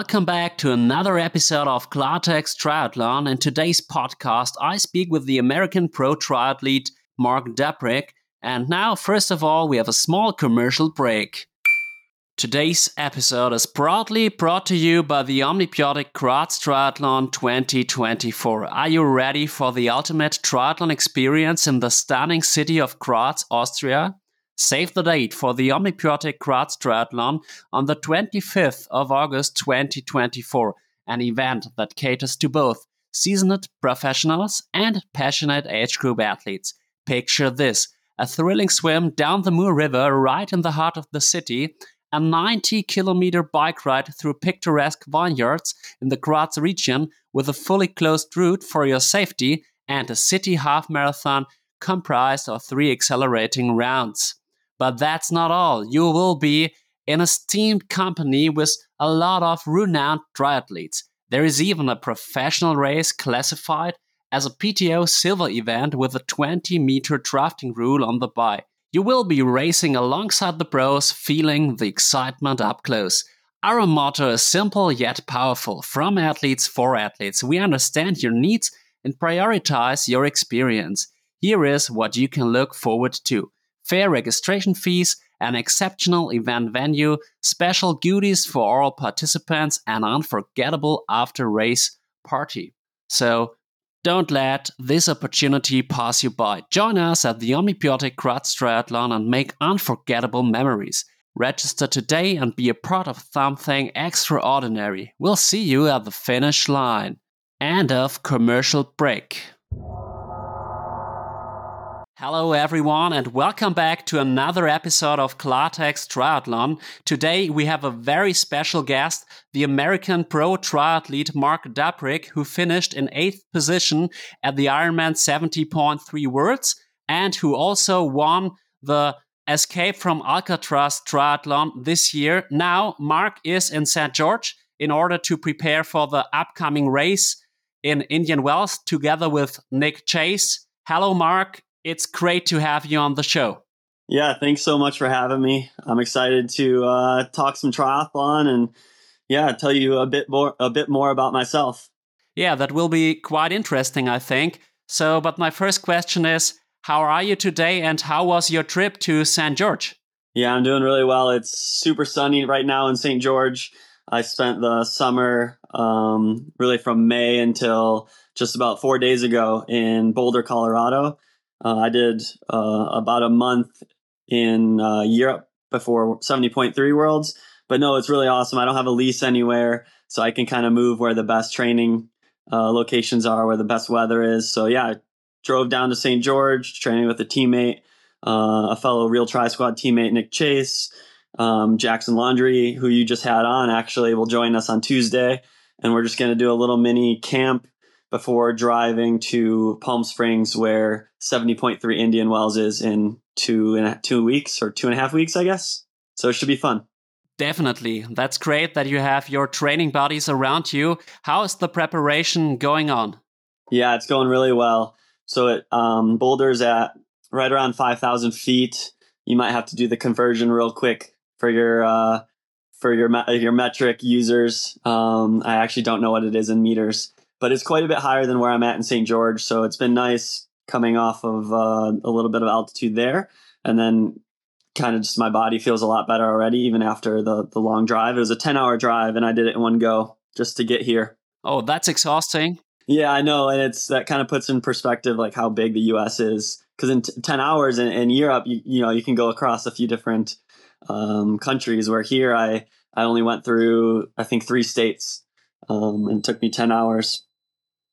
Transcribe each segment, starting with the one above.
welcome back to another episode of Klartext Triathlon. In today's podcast, I speak with the American pro triathlete Marc Dubrick. And now, first of all, we have a small commercial break. Today's episode is proudly brought to you by the OMNi-BiOTiC Graz Triathlon 2024. Are you ready for the ultimate triathlon experience in the stunning city of Graz, Austria? Save the date for the OMNi-BiOTiC Graz Triathlon on the 25th of August 2024, an event that caters to both seasoned professionals and passionate age group athletes. Picture this a thrilling swim down the Mur River right in the heart of the city, a 90 kilometer bike ride through picturesque vineyards in the Graz region with a fully closed route for your safety, and a city half marathon comprised of three accelerating rounds. But that's not all. You will be in a esteemed company with a lot of renowned triathletes. There is even a professional race classified as a PTO silver event with a 20 meter drafting rule on the bike. You will be racing alongside the pros, feeling the excitement up close. Our motto is simple yet powerful from athletes for athletes. We understand your needs and prioritize your experience. Here is what you can look forward to fair registration fees, an exceptional event venue, special goodies for all participants, and unforgettable after race party. So don't let this opportunity pass you by. Join us at the OMNi-BiOTiC Graz Triathlon and make unforgettable memories. Register today and be a part of something extraordinary. We'll see you at the finish line. End of commercial break. Hello, everyone, and welcome back to another episode of Klartext Triathlon. Today, we have a very special guest, the American pro triathlete Marc Dubrick, who finished in eighth position at the Ironman 70.3 Worlds and who also won the Escape from Alcatraz triathlon this year. Now, Marc is in St. George in order to prepare for the upcoming race in Indian Wells together with Nick Chase. Hello, Marc it's great to have you on the show. Yeah, thanks so much for having me. I'm excited to uh, talk some triathlon and yeah, tell you a bit more a bit more about myself. Yeah, that will be quite interesting, I think. So, but my first question is, how are you today, and how was your trip to St. George? Yeah, I'm doing really well. It's super sunny right now in St. George. I spent the summer, um, really from May until just about four days ago in Boulder, Colorado uh, I did uh, about a month in uh, Europe before 70.3 Worlds. But no, it's really awesome. I don't have a lease anywhere, so I can kind of move where the best training uh, locations are, where the best weather is. So yeah, I drove down to St. George, training with a teammate, uh, a fellow Real Tri Squad teammate, Nick Chase. Um, Jackson Laundry, who you just had on, actually will join us on Tuesday. And we're just going to do a little mini camp before driving to Palm Springs, where 70.3 Indian Wells is in two and a, two weeks or two and a half weeks, I guess. So it should be fun. Definitely. That's great that you have your training buddies around you. How is the preparation going on? Yeah, it's going really well. So it um, Boulder's at right around 5,000 feet. You might have to do the conversion real quick for your uh, for your your metric users. Um, I actually don't know what it is in meters, but it's quite a bit higher than where I'm at in St. George. So it's been nice coming off of uh, a little bit of altitude there, and then kind of just my body feels a lot better already, even after the the long drive. It was a ten hour drive, and I did it in one go just to get here. Oh, that's exhausting. Yeah, I know, and it's that kind of puts in perspective like how big the U.S. is. Because in t- ten hours in, in Europe, you, you know, you can go across a few different um, countries. Where here, I I only went through I think three states, um, and it took me ten hours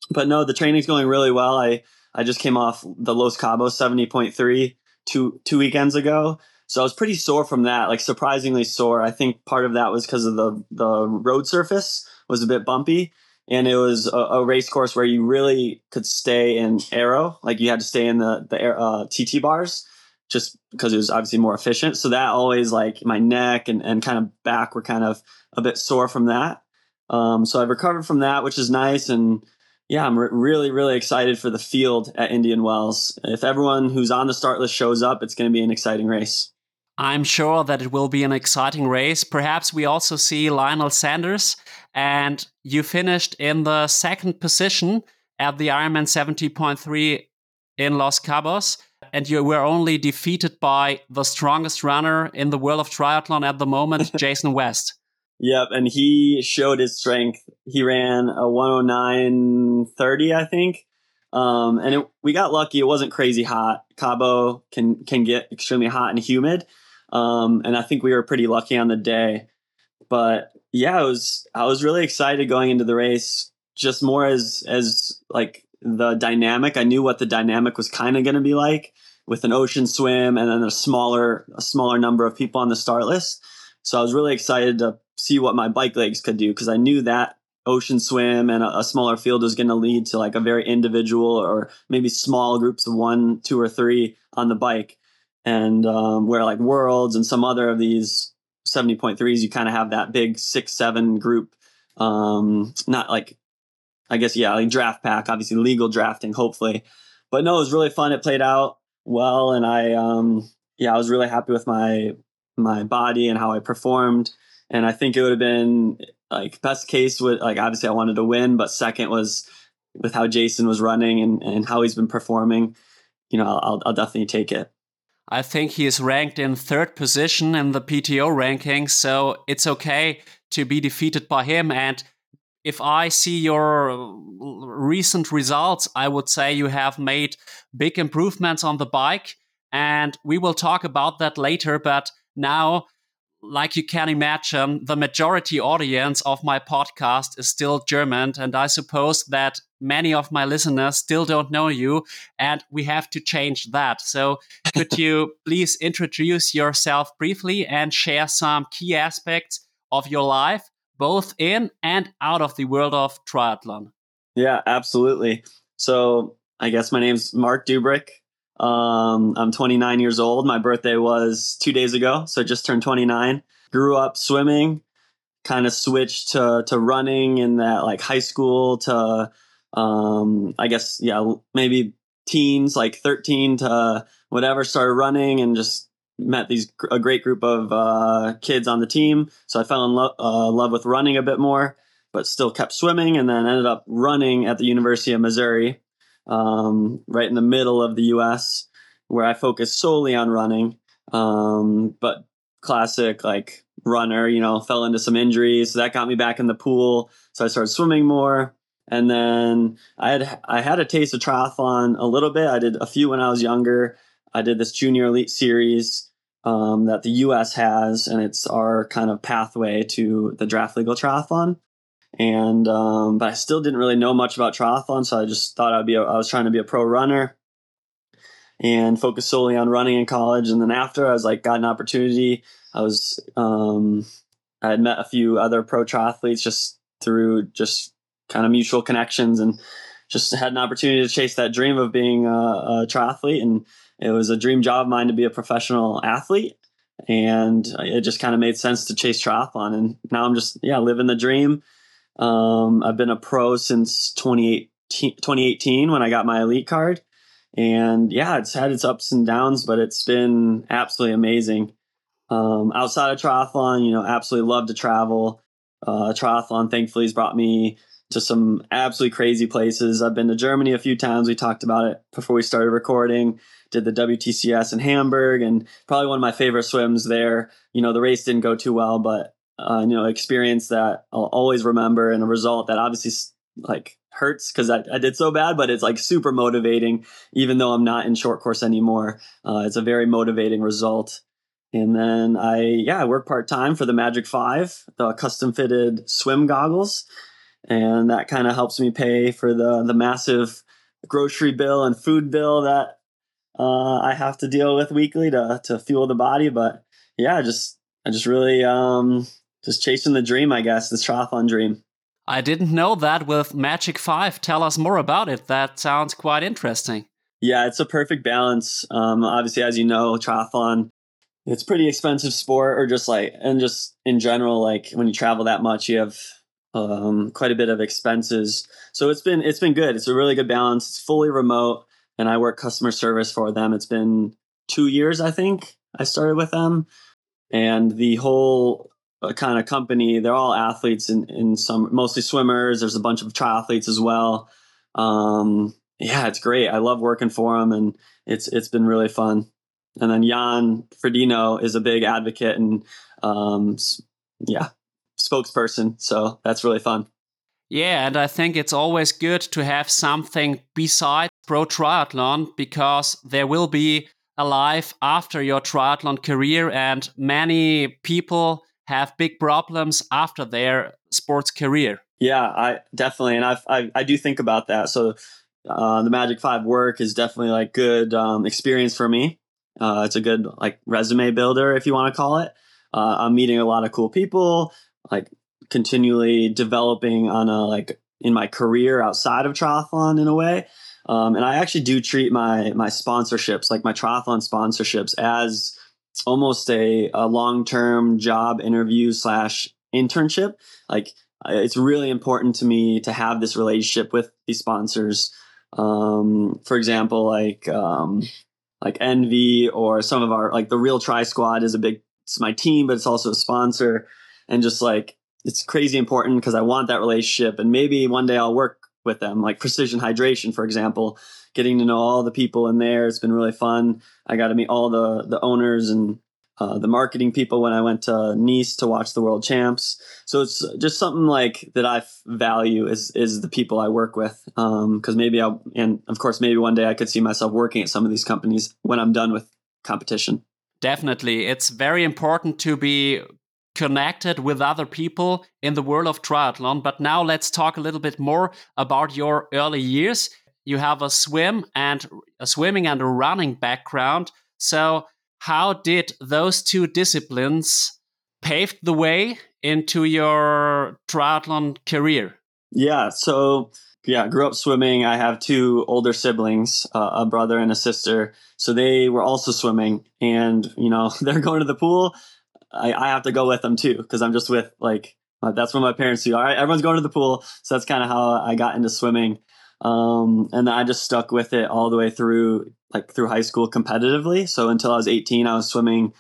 but no, the training's going really well. I I just came off the Los Cabos 70.3 two two weekends ago. So I was pretty sore from that, like surprisingly sore. I think part of that was because of the the road surface was a bit bumpy, and it was a, a, race course where you really could stay in aero, like you had to stay in the the uh, TT bars, just because it was obviously more efficient. So that always like my neck and and kind of back were kind of a bit sore from that. Um, so I've recovered from that, which is nice and yeah, I'm re- really, really excited for the field at Indian Wells. If everyone who's on the start list shows up, it's going to be an exciting race. I'm sure that it will be an exciting race. Perhaps we also see Lionel Sanders, and you finished in the second position at the Ironman 70.3 in Los Cabos, and you were only defeated by the strongest runner in the world of triathlon at the moment, Jason West. Yep, and he showed his strength. He ran a 109.30, I think. Um, and it, we got lucky. It wasn't crazy hot. Cabo can can get extremely hot and humid. Um, and I think we were pretty lucky on the day. But yeah, I was I was really excited going into the race, just more as as like the dynamic. I knew what the dynamic was kind of going to be like with an ocean swim and then a smaller a smaller number of people on the start list. So I was really excited to see what my bike legs could do because I knew that ocean swim and a, a smaller field was going to lead to like a very individual or maybe small groups of one, two, or three on the bike. And um, where like worlds and some other of these 70.3s, you kind of have that big six, seven group. Um, not like, I guess, yeah, like draft pack, obviously legal drafting, hopefully. But no, it was really fun. It played out well. And I, um, yeah, I was really happy with my, my body and how I performed. And I think it would have been like best case would like obviously I wanted to win, but second was with how Jason was running and, and how he's been performing, you know, I'll, I'll definitely take it. I think he is ranked in third position in the PTO rankings, so it's okay to be defeated by him. And if I see your uh, recent results, I would say you have made big improvements on the bike. And we will talk about that later. But now like you can imagine, the majority audience of my podcast is still German. And I suppose that many of my listeners still don't know you. And we have to change that. So could you please introduce yourself briefly and share some key aspects of your life, both in and out of the world of triathlon? Yeah, absolutely. So I guess my name's Marc Dubrick. Um, I'm 29 years old. My birthday was two days ago, so just turned 29. Grew up swimming, kind of switched to to running in that like high school to um, I guess yeah maybe teens like 13 to whatever started running and just met these a great group of uh, kids on the team. So I fell in lo- uh, love with running a bit more, but still kept swimming and then ended up running at the University of Missouri um, right in the middle of the U.S., where I focus solely on running. Um, but classic like runner, you know, fell into some injuries, so that got me back in the pool. So I started swimming more, and then I had I had a taste of triathlon a little bit. I did a few when I was younger. I did this junior elite series um, that the U.S. has, and it's our kind of pathway to the draft legal triathlon and um, but I still didn't really know much about triathlon, so I just thought I'd be a, I was trying to be a pro runner and focus solely on running in college. And then after I was like got an opportunity, I was um, I had met a few other pro triathletes just through just kind of mutual connections and just had an opportunity to chase that dream of being a, a triathlete. And it was a dream job of mine to be a professional athlete. And it just kind of made sense to chase triathlon. And now i'm just yeah living the dream um, I've been a pro since 2018, 2018 when I got my elite card. And yeah, it's had its ups and downs, but it's been absolutely amazing. Um, outside of triathlon, you know, absolutely love to travel. Uh, triathlon thankfully has brought me to some absolutely crazy places. I've been to Germany a few times. We talked about it before we started recording. Did the WTCS in Hamburg and probably one of my favorite swims there. You know, the race didn't go too well, but uh, you know, experience that I'll always remember and a result that obviously like hurts because I, I, did so bad, but it's like super motivating, even though I'm not in short course anymore. Uh, it's a very motivating result. And then I, yeah, I work part time for the Magic Five, the custom fitted swim goggles. And that kind of helps me pay for the, the massive grocery bill and food bill that uh, I have to deal with weekly to, to fuel the body. But yeah, just, I just really um, just chasing the dream, I guess, the triathlon dream. I didn't know that with Magic 5. Tell us more about it. That sounds quite interesting. Yeah, it's a perfect balance. Um, obviously, as you know, triathlon, it's pretty expensive sport, or just like, and just in general, like when you travel that much, you have um, quite a bit of expenses. So it's been it's been good. It's a really good balance. It's fully remote, and I work customer service for them. It's been two years, I think. I started with them, and the whole kind of company they're all athletes in in some mostly swimmers. There's a bunch of triathletes as well. Um, yeah, it's great. I love working for them, and it's it's been really fun. And then Jan Frodeno is a big advocate and um, yeah, spokesperson. So that's really fun. Yeah, and I think it's always good to have something besides pro triathlon because there will be a life after your triathlon career, and many people have big problems after their sports career. Yeah, I definitely, and I I, I do think about that. So uh, the Magic Five work is definitely like good um, experience for me. Uh, it's a good like resume builder, if you want to call it. Uh, I'm meeting a lot of cool people, like continually developing on a like in my career outside of triathlon in a way. Um, and I actually do treat my my sponsorships, like my triathlon sponsorships, as almost a, a long term job interview slash internship. Like it's really important to me to have this relationship with these sponsors. Um, for example, like um, like ENVE or some of our like the Real Tri Squad is a big it's my team, but it's also a sponsor, and just like it's crazy important because I want that relationship, and maybe one day I'll work with them, like Precision Hydration, for example. Getting to know all the people in there, it's been really fun. I got to meet all the the owners and uh, the marketing people when I went to Nice to watch the World Champs. So it's just something like that I value is is the people I work with. Because um, maybe I'll and of course maybe one day I could see myself working at some of these companies when I'm done with competition. Definitely, it's very important to be connected with other people in the world of triathlon. But now let's talk a little bit more about your early years. You have a swim and a swimming and a running background. So how did those two disciplines pave the way into your triathlon career? Yeah, so yeah, grew up swimming. I have two older siblings, uh, a brother and a sister. So they were also swimming, and you know they're going to the pool. I, I have to go with them too because I'm just with like that's what my parents do. All right, everyone's going to the pool, so that's kind of how I got into swimming. Um, and I just stuck with it all the way through like through high school competitively. So until I was 18, I was swimming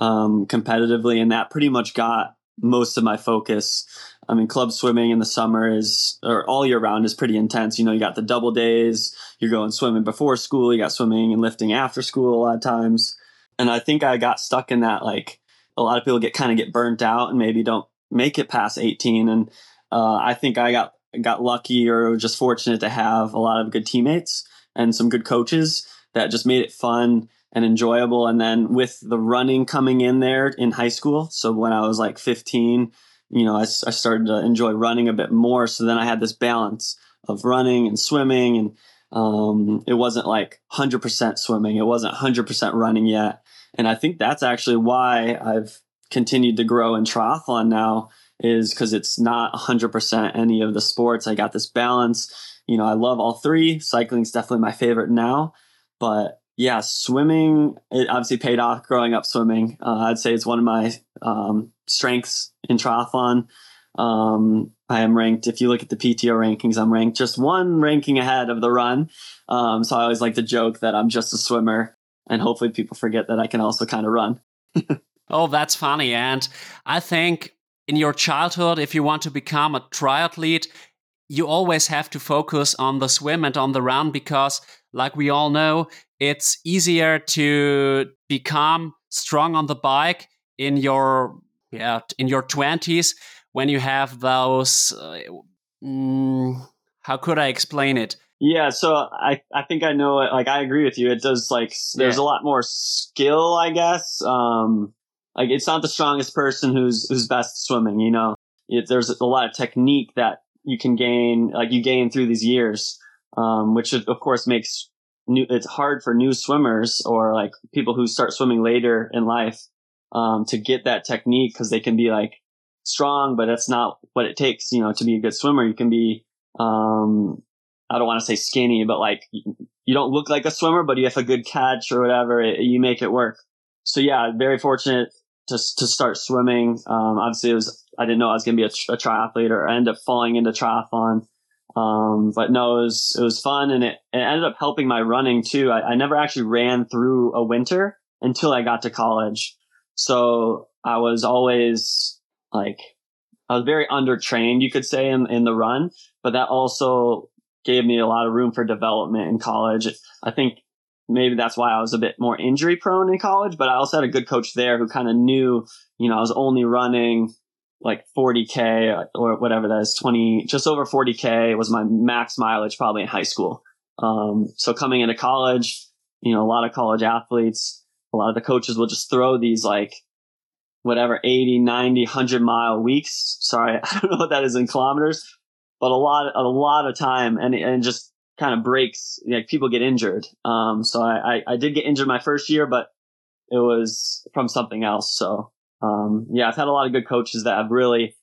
um, competitively, and that pretty much got most of my focus. I mean, club swimming in the summer is, or all year round, is pretty intense. You know, you got the double days, you're going swimming before school, you got swimming and lifting after school a lot of times. And I think I got stuck in that, like, a lot of people get kind of get burnt out and maybe don't make it past 18. And uh, I think I got got lucky or just fortunate to have a lot of good teammates and some good coaches that just made it fun and enjoyable. And then with the running coming in there in high school, so when I was like 15, you know, I, I started to enjoy running a bit more. So then I had this balance of running and swimming, and um, it wasn't like 100% swimming, it wasn't 100% running yet. And I think that's actually why I've continued to grow in triathlon now is because it's not 100% any of the sports. I got this balance. You know, I love all three. Cycling's definitely my favorite now, but yeah, swimming it obviously paid off growing up swimming. Uh, I'd say it's one of my um, strengths in triathlon. Um, I am ranked, if you look at the PTO rankings, I'm ranked just one ranking ahead of the run. Um, so I always like to joke that I'm just a swimmer, and hopefully people forget that I can also kind of run. oh, that's funny. And I think in your childhood, if you want to become a triathlete, you always have to focus on the swim and on the run because, like we all know, it's easier to become strong on the bike in your yeah in your 20s when you have those uh, mm, how could i explain it yeah so i i think i know it like i agree with you it does like there's yeah. a lot more skill i guess um like it's not the strongest person who's who's best swimming you know it, there's a lot of technique that you can gain like you gain through these years um, which of course makes new, it's hard for new swimmers or like people who start swimming later in life um, to get that technique because they can be like strong, but that's not what it takes, you know, to be a good swimmer. You can be, um, I don't want to say skinny, but like you don't look like a swimmer, but you have a good catch or whatever, it, you make it work. So yeah, very fortunate to to start swimming. Um, obviously, it was I didn't know I was going to be a, a triathlete, or I ended up falling into triathlon. Um, but no, it was, it was fun and it, it ended up helping my running too. I, I never actually ran through a winter until I got to college. So I was always like, I was very undertrained, you could say, in, in the run, but that also gave me a lot of room for development in college. I think maybe that's why I was a bit more injury prone in college, but I also had a good coach there who kind of knew, you know, I was only running like 40k or whatever that is 20 just over 40k was my max mileage probably in high school. Um, so coming into college you know a lot of college athletes a lot of the coaches will just throw these like whatever 80 90 100 mile weeks. Sorry i don't know what that is in kilometers but a lot a lot of time and and just kind of breaks like people get injured um, so I, I i did get injured my first year but it was from something else so um, yeah, I've had a lot of good coaches that have really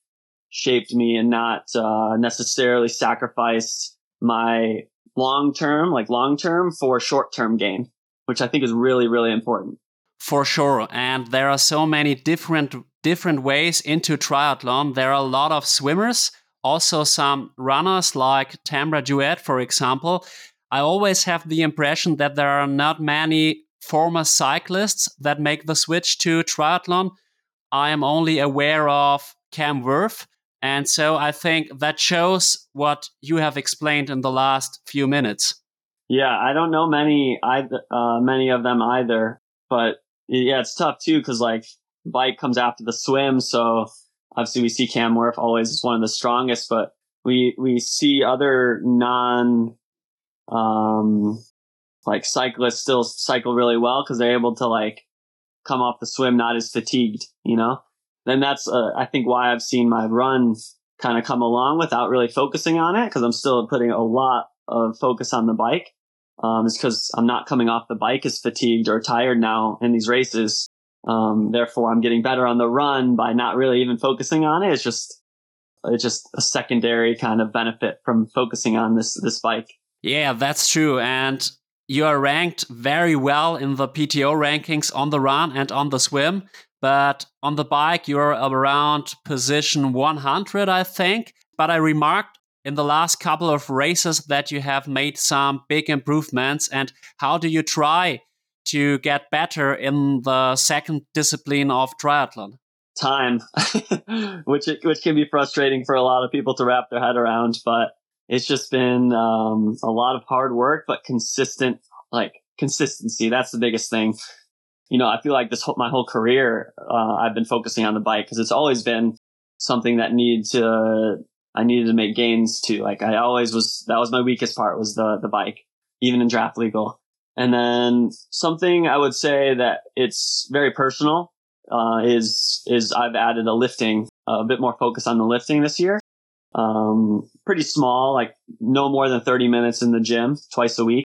shaped me and not uh, necessarily sacrificed my long term, like long term, for short term gain, which I think is really, really important. For sure, and there are so many different different ways into triathlon. There are a lot of swimmers, also some runners like Tambra Duet, for example. I always have the impression that there are not many former cyclists that make the switch to triathlon. I am only aware of Cam Wurf. And so I think that shows what you have explained in the last few minutes. Yeah, I don't know many either, uh, many of them either, but yeah, it's tough too because like bike comes after the swim, so obviously we see Cam Wurf always as one of the strongest, but we we see other non um like cyclists still cycle really well because they're able to like come off the swim not as fatigued, you know? Then that's, uh, I think why I've seen my run kind of come along without really focusing on it because I'm still putting a lot of focus on the bike. Um, is because I'm not coming off the bike as fatigued or tired now in these races. Um, therefore I'm getting better on the run by not really even focusing on it. It's just, it's just a secondary kind of benefit from focusing on this, this bike. Yeah, that's true. And you are ranked very well in the PTO rankings on the run and on the swim, but on the bike, you're around position 100, I think. But I remarked in the last couple of races that you have made some big improvements. And how do you try to get better in the second discipline of triathlon? Time, which which can be frustrating for a lot of people to wrap their head around, but it's just been um, a lot of hard work, but consistent, like consistency. That's the biggest thing. You know, I feel like this whole, my whole career, uh, I've been focusing on the bike because it's always been something that needed to, I needed to make gains to. Like I always was, that was my weakest part was the, the bike, even in draft legal. And then something I would say that it's very personal, uh, is, is I've added a lifting, a bit more focus on the lifting this year um, pretty small, like no more than 30 minutes in the gym twice a week.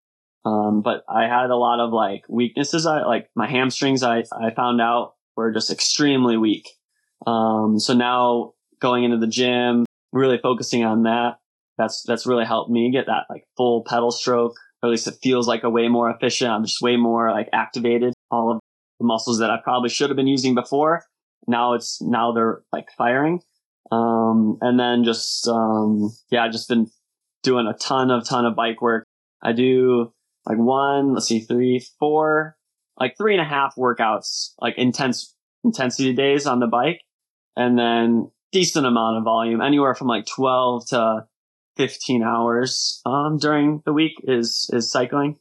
Um, but I had a lot of like weaknesses. I like my hamstrings. I, I found out were just extremely weak. Um, so now going into the gym, really focusing on that. That's, that's really helped me get that like full pedal stroke. Or at least it feels like a way more efficient. I'm just way more like activated. All of the muscles that I probably should have been using before. Now it's, now they're like firing. Um, and then just, um, yeah, I've just been doing a ton of, ton of bike work. I do like one, let's see, three, four, like three and a half workouts, like intense intensity days on the bike. And then decent amount of volume, anywhere from like 12 to 15 hours, um, during the week is, is cycling.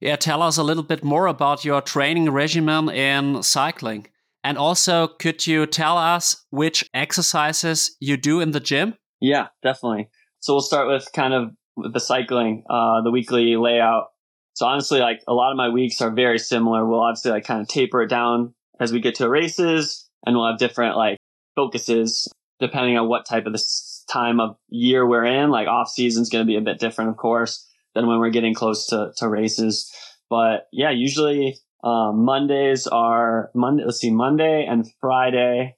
Yeah. Tell us a little bit more about your training regimen in cycling. And also, could you tell us which exercises you do in the gym? Yeah, definitely. So we'll start with kind of the cycling, uh, the weekly layout. So honestly, like a lot of my weeks are very similar. We'll obviously like kind of taper it down as we get to races and we'll have different like focuses depending on what type of this time of year we're in. Like off season is going to be a bit different, of course, than when we're getting close to, to races. But yeah, usually um, Mondays are Monday. Let's see, Monday and Friday.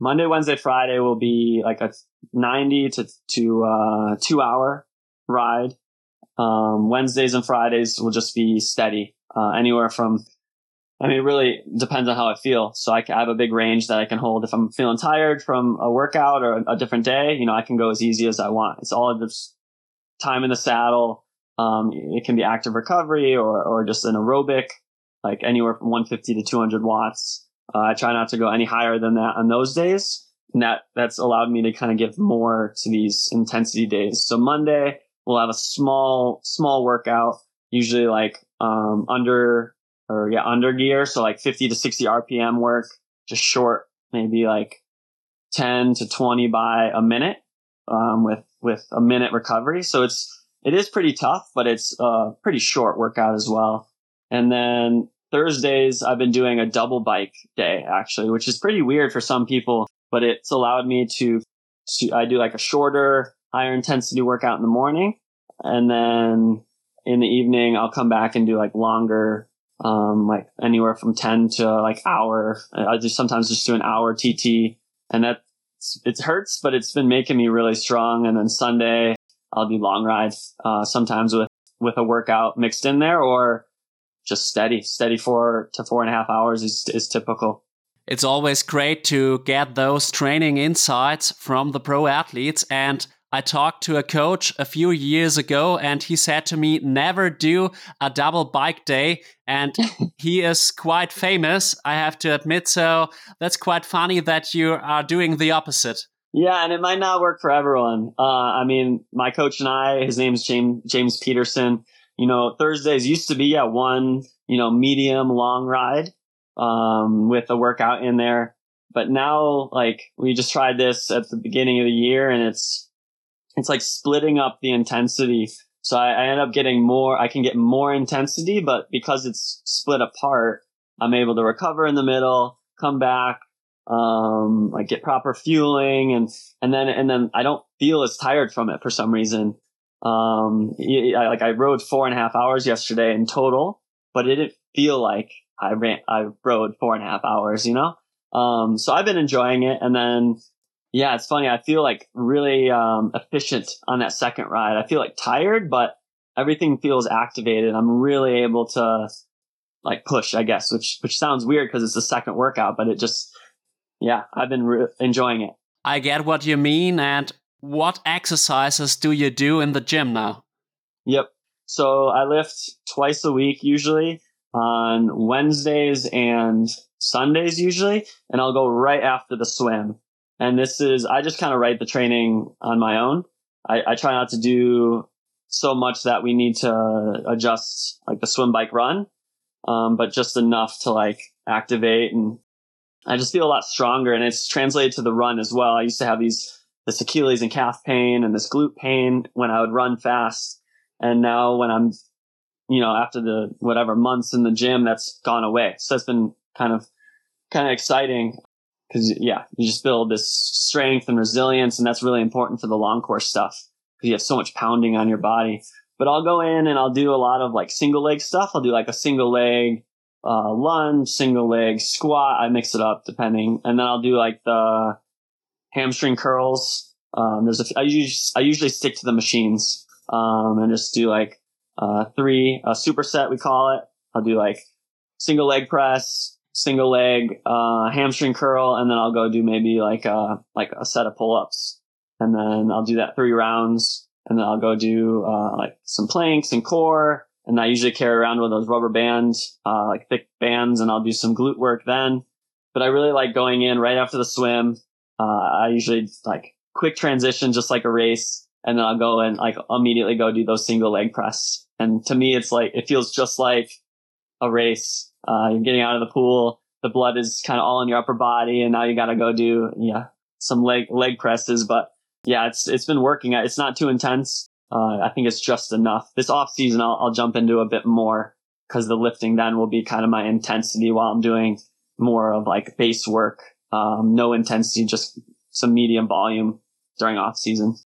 Monday, Wednesday, Friday will be like a 90 to, to, uh, two hour ride. Um, Wednesdays and Fridays will just be steady, uh, anywhere from, I mean, it really depends on how I feel. So I, I, have a big range that I can hold. If I'm feeling tired from a workout or a, a different day, you know, I can go as easy as I want. It's all just time in the saddle. Um, it can be active recovery or, or just an aerobic like anywhere from 150 to 200 watts. Uh, I try not to go any higher than that on those days. And that, that's allowed me to kind of give more to these intensity days. So Monday, we'll have a small, small workout, usually like, um, under or yeah, under gear. So like 50 to 60 RPM work, just short, maybe like 10 to 20 by a minute, um, with, with a minute recovery. So it's, it is pretty tough, but it's a pretty short workout as well. And then Thursdays, I've been doing a double bike day actually, which is pretty weird for some people, but it's allowed me to, to I do like a shorter, higher intensity workout in the morning. And then in the evening, I'll come back and do like longer, um, like anywhere from 10 to like hour. I just sometimes just do an hour TT and that it hurts, but it's been making me really strong. And then Sunday, I'll do long rides, uh, sometimes with, with a workout mixed in there or just steady, steady four to four and a half hours is, is typical. It's always great to get those training insights from the pro athletes. And I talked to a coach a few years ago and he said to me, never do a double bike day. And he is quite famous, I have to admit. So that's quite funny that you are doing the opposite. Yeah, and it might not work for everyone. Uh, I mean, my coach and I, his name's James James Peterson you know, Thursdays used to be, yeah, one, you know, medium long ride, um, with a workout in there. But now, like, we just tried this at the beginning of the year and it's, it's like splitting up the intensity. So I, I end up getting more, I can get more intensity, but because it's split apart, I'm able to recover in the middle, come back, um, like get proper fueling and, and then, and then I don't feel as tired from it for some reason. Um, I, like I rode four and a half hours yesterday in total, but it didn't feel like I ran, I rode four and a half hours, you know? Um, so I've been enjoying it. And then, yeah, it's funny. I feel like really, um, efficient on that second ride. I feel like tired, but everything feels activated. I'm really able to like push, I guess, which, which sounds weird because it's the second workout, but it just, yeah, I've been re- enjoying it. I get what you mean. And what exercises do you do in the gym now? Yep. So I lift twice a week usually on Wednesdays and Sundays usually, and I'll go right after the swim. And this is, I just kind of write the training on my own. I, I try not to do so much that we need to adjust like the swim bike run, um, but just enough to like activate and I just feel a lot stronger and it's translated to the run as well. I used to have these this Achilles and calf pain and this glute pain when I would run fast. And now when I'm, you know, after the whatever months in the gym, that's gone away. So it's been kind of, kind of exciting because yeah, you just build this strength and resilience. And that's really important for the long course stuff because you have so much pounding on your body. But I'll go in and I'll do a lot of like single leg stuff. I'll do like a single leg, uh, lunge, single leg squat. I mix it up depending. And then I'll do like the, hamstring curls. Um, there's a, I usually, I usually stick to the machines, um, and just do like, uh, three, a superset, we call it. I'll do like single leg press, single leg, uh, hamstring curl, and then I'll go do maybe like, a uh, like a set of pull ups. And then I'll do that three rounds, and then I'll go do, uh, like some planks and core. And I usually carry around one of those rubber bands, uh, like thick bands, and I'll do some glute work then. But I really like going in right after the swim, uh, I usually like quick transition, just like a race. And then I'll go and like immediately go do those single leg press. And to me, it's like, it feels just like a race. Uh, you're getting out of the pool. The blood is kind of all in your upper body. And now you got to go do, yeah, some leg, leg presses. But yeah, it's, it's been working. It's not too intense. Uh, I think it's just enough. This off season, I'll, I'll jump into a bit more because the lifting then will be kind of my intensity while I'm doing more of like base work um, no intensity, just some medium volume during off season.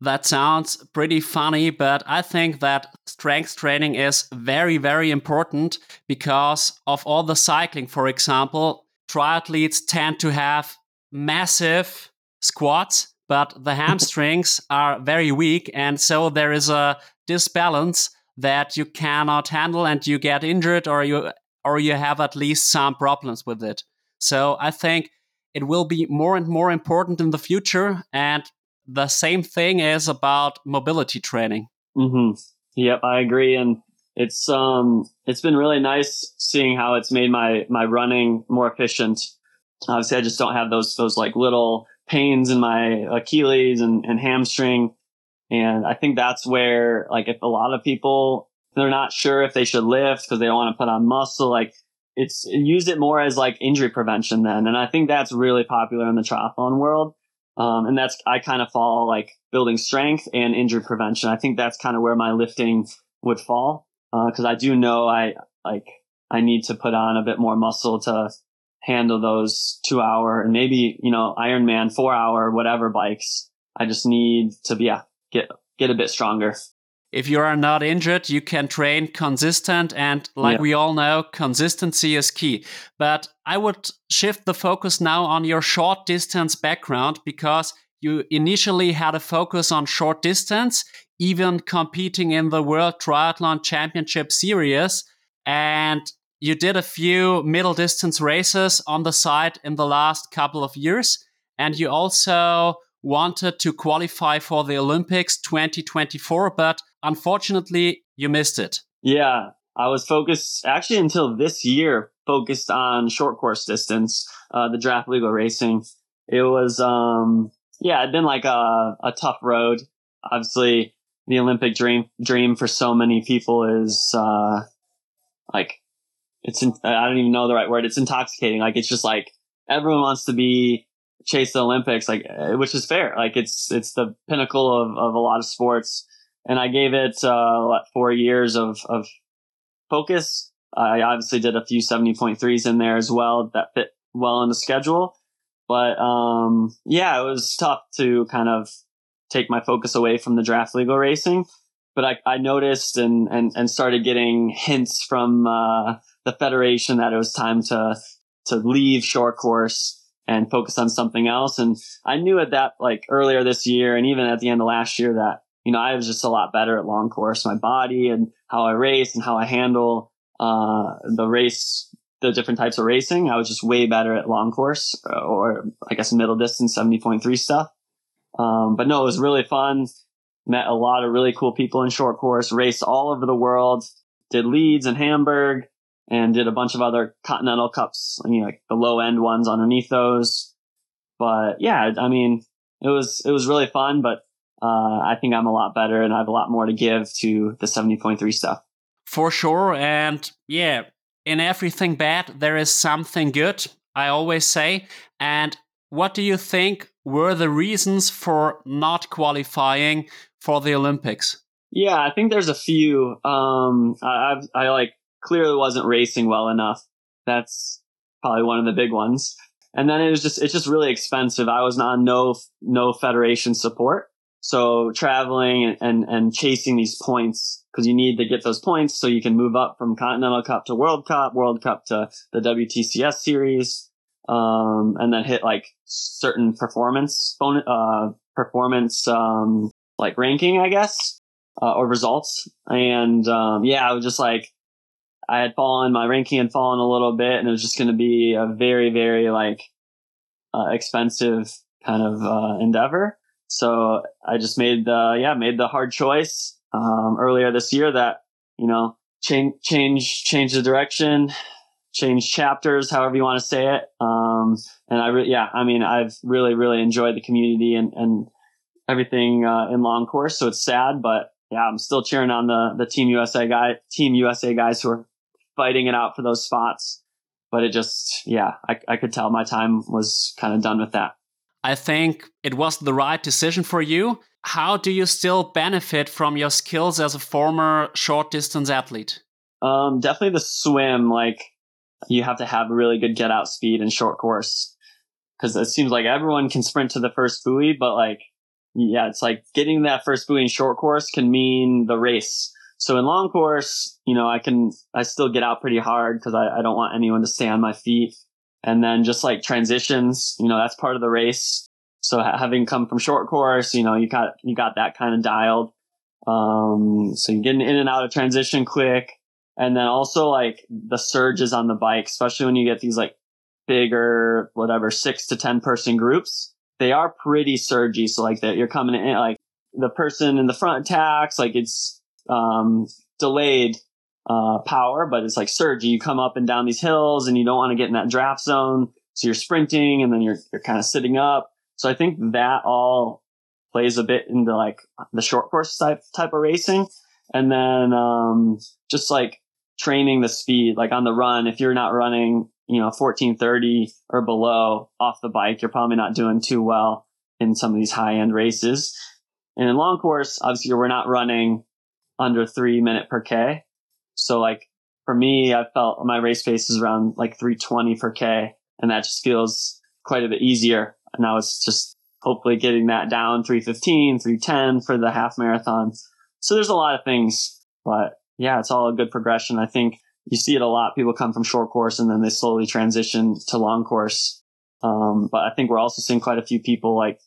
That sounds pretty funny, but I think that strength training is very, very important because of all the cycling, for example. Triathletes tend to have massive squats, but the hamstrings are very weak. And so there is a disbalance that you cannot handle and you get injured or you, or you have at least some problems with it. So I think it will be more and more important in the future. And the same thing is about mobility training. Mm-hmm. Yep, I agree. And it's um it's been really nice seeing how it's made my my running more efficient. Obviously, I just don't have those those like little pains in my Achilles and, and hamstring, and I think that's where like if a lot of people they're not sure if they should lift because they don't want to put on muscle, like it's use it more as like injury prevention then, and I think that's really popular in the triathlon world. Um, and that's I kind of fall like building strength and injury prevention. I think that's kind of where my lifting would fall uh, I do know I like I need to put on a bit more muscle to handle those two hour and maybe you know Ironman four hour whatever bikes. I just need to be yeah, get get a bit stronger. If you are not injured, you can train consistent, and like yeah. we all know, consistency is key. But I would shift the focus now on your short distance background because you initially had a focus on short distance even competing in the World Triathlon Championship Series. And you did a few middle distance races on the side in the last couple of years. And you also wanted to qualify for the Olympics 2024, but unfortunately, you missed it. Yeah, I was focused actually until this year, focused on short course distance, uh, the draft legal racing. It was, um, yeah, it'd been like a, a tough road. Obviously, the Olympic dream dream for so many people is uh, like it's in, I don't even know the right word. It's intoxicating. Like it's just like everyone wants to be chase the Olympics, like uh, which is fair. Like it's it's the pinnacle of, of a lot of sports. And I gave it uh, four years of of focus. I obviously did a few 70.3s in there as well that fit well in the schedule. But um, yeah, it was tough to kind of take my focus away from the draft legal racing. But I, I noticed and, and, and started getting hints from uh, the federation that it was time to to leave short course and focus on something else. And I knew at that like earlier this year and even at the end of last year that you know I was just a lot better at long course. My body and how I race and how I handle uh, the race, the different types of racing. I was just way better at long course uh, or I guess middle distance seventy point three stuff. Um, but no, it was really fun. Met a lot of really cool people in short course, raced all over the world, did Leeds and Hamburg, and did a bunch of other continental cups, you know, like the low end ones underneath those. But yeah, I mean, it was, it was really fun, but, uh, I think I'm a lot better and I have a lot more to give to the 70.3 stuff. For sure. And yeah, in everything bad, there is something good, I always say. And what do you think were the reasons for not qualifying for the Olympics? Yeah, I think there's a few. Um, I, I've, I like clearly wasn't racing well enough. That's probably one of the big ones. And then it was just, it's just really expensive. I was on no, no federation support. So traveling and, and, chasing these points because you need to get those points so you can move up from Continental Cup to World Cup, World Cup to the WTCS series um, and then hit like certain performance uh, performance um, like ranking, I guess, uh, or results. And um, yeah, I was just like, I had fallen, my ranking had fallen a little bit, and it was just going to be a very, very like uh, expensive kind of uh, endeavor. So I just made the yeah made the hard choice um, earlier this year that you know change change change the direction change chapters, however you want to say it. Um, and I, re- yeah, I mean, I've really, really enjoyed the community and, and everything, uh, in long course. So it's sad, but yeah, I'm still cheering on the, the team USA guy, team USA guys who are fighting it out for those spots. But it just, yeah, I, I could tell my time was kind of done with that. I think it was the right decision for you. How do you still benefit from your skills as a former short distance athlete? Um, definitely the swim. Like you have to have a really good get out speed in short course because it seems like everyone can sprint to the first buoy, but like, yeah, it's like getting that first buoy in short course can mean the race. So in long course, you know, I can, I still get out pretty hard because I, I don't want anyone to stay on my feet. And then just like transitions, you know, that's part of the race. So having come from short course, you know, you got, you got that kind of dialed. Um, so you're getting in and out of transition quick. And then also like the surges on the bike, especially when you get these like bigger, whatever, six to 10 person groups, they are pretty surgy. So like that you're coming in, like the person in the front attacks, like it's, um, delayed uh, power, but it's like surging. You come up and down these hills and you don't want to get in that draft zone. So you're sprinting and then you're, you're kind of sitting up. So I think that all plays a bit into like the short course type, type of racing. And then, um, just like training the speed, like on the run, if you're not running, you know, 1430 or below off the bike, you're probably not doing too well in some of these high end races. And in long course, obviously we're not running under three minute per K. So like for me, I felt my race pace is around like 320 per K and that just feels quite a bit easier. And now it's just hopefully getting that down 315, 310 for the half marathon. So there's a lot of things, but yeah, it's all a good progression. I think you see it a lot. People come from short course and then they slowly transition to long course. Um, but I think we're also seeing quite a few people like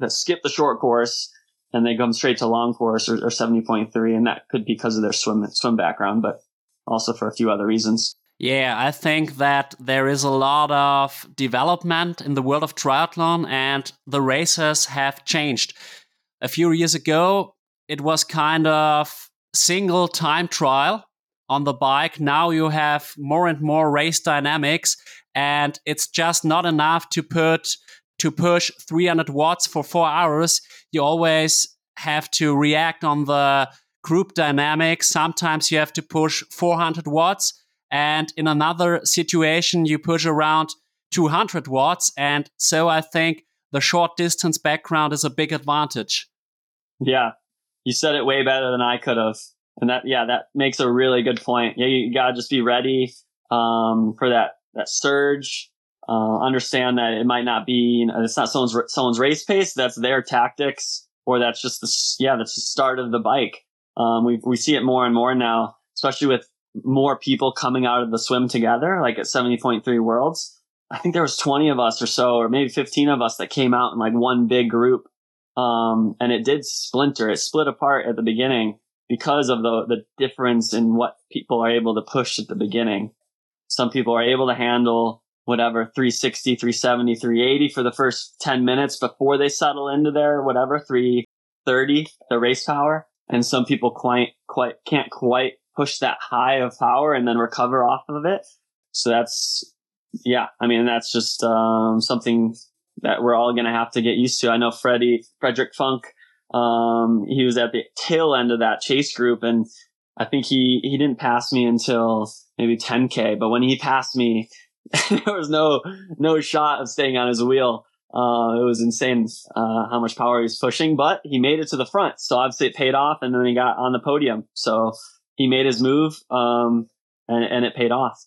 that skip the short course and they come straight to long course or, or 70.3. And that could be because of their swim, swim background, but also for a few other reasons. Yeah, I think that there is a lot of development in the world of triathlon and the races have changed. A few years ago, it was kind of single time trial on the bike. Now you have more and more race dynamics and it's just not enough to put to push 300 watts for 4 hours. You always have to react on the group dynamics. Sometimes you have to push 400 watts and in another situation, you push around 200 watts. And so I think the short distance background is a big advantage. Yeah. You said it way better than I could have. And that, yeah, that makes a really good point. Yeah, you gotta just be ready, um, for that, that surge. Uh, understand that it might not be it's not someone's, someone's race pace. That's their tactics or that's just the, yeah, that's the start of the bike. Um, we, we see it more and more now, especially with more people coming out of the swim together, like at 70.3 Worlds. I think there was 20 of us or so, or maybe 15 of us that came out in like one big group. Um, and it did splinter. It split apart at the beginning because of the, the difference in what people are able to push at the beginning. Some people are able to handle whatever 360, 370, 380 for the first 10 minutes before they settle into their whatever 330, the race power. And some people quite, quite, can't quite push that high of power and then recover off of it. So that's, yeah, I mean, that's just, um, something that we're all going to have to get used to. I know Freddie, Frederic Funk, um, he was at the tail end of that chase group and I think he, he didn't pass me until maybe 10k, but when he passed me, there was no, no shot of staying on his wheel. Uh, it was insane, uh, how much power he was pushing, but he made it to the front. So obviously it paid off and then he got on the podium. So, he made his move, um, and, and it paid off.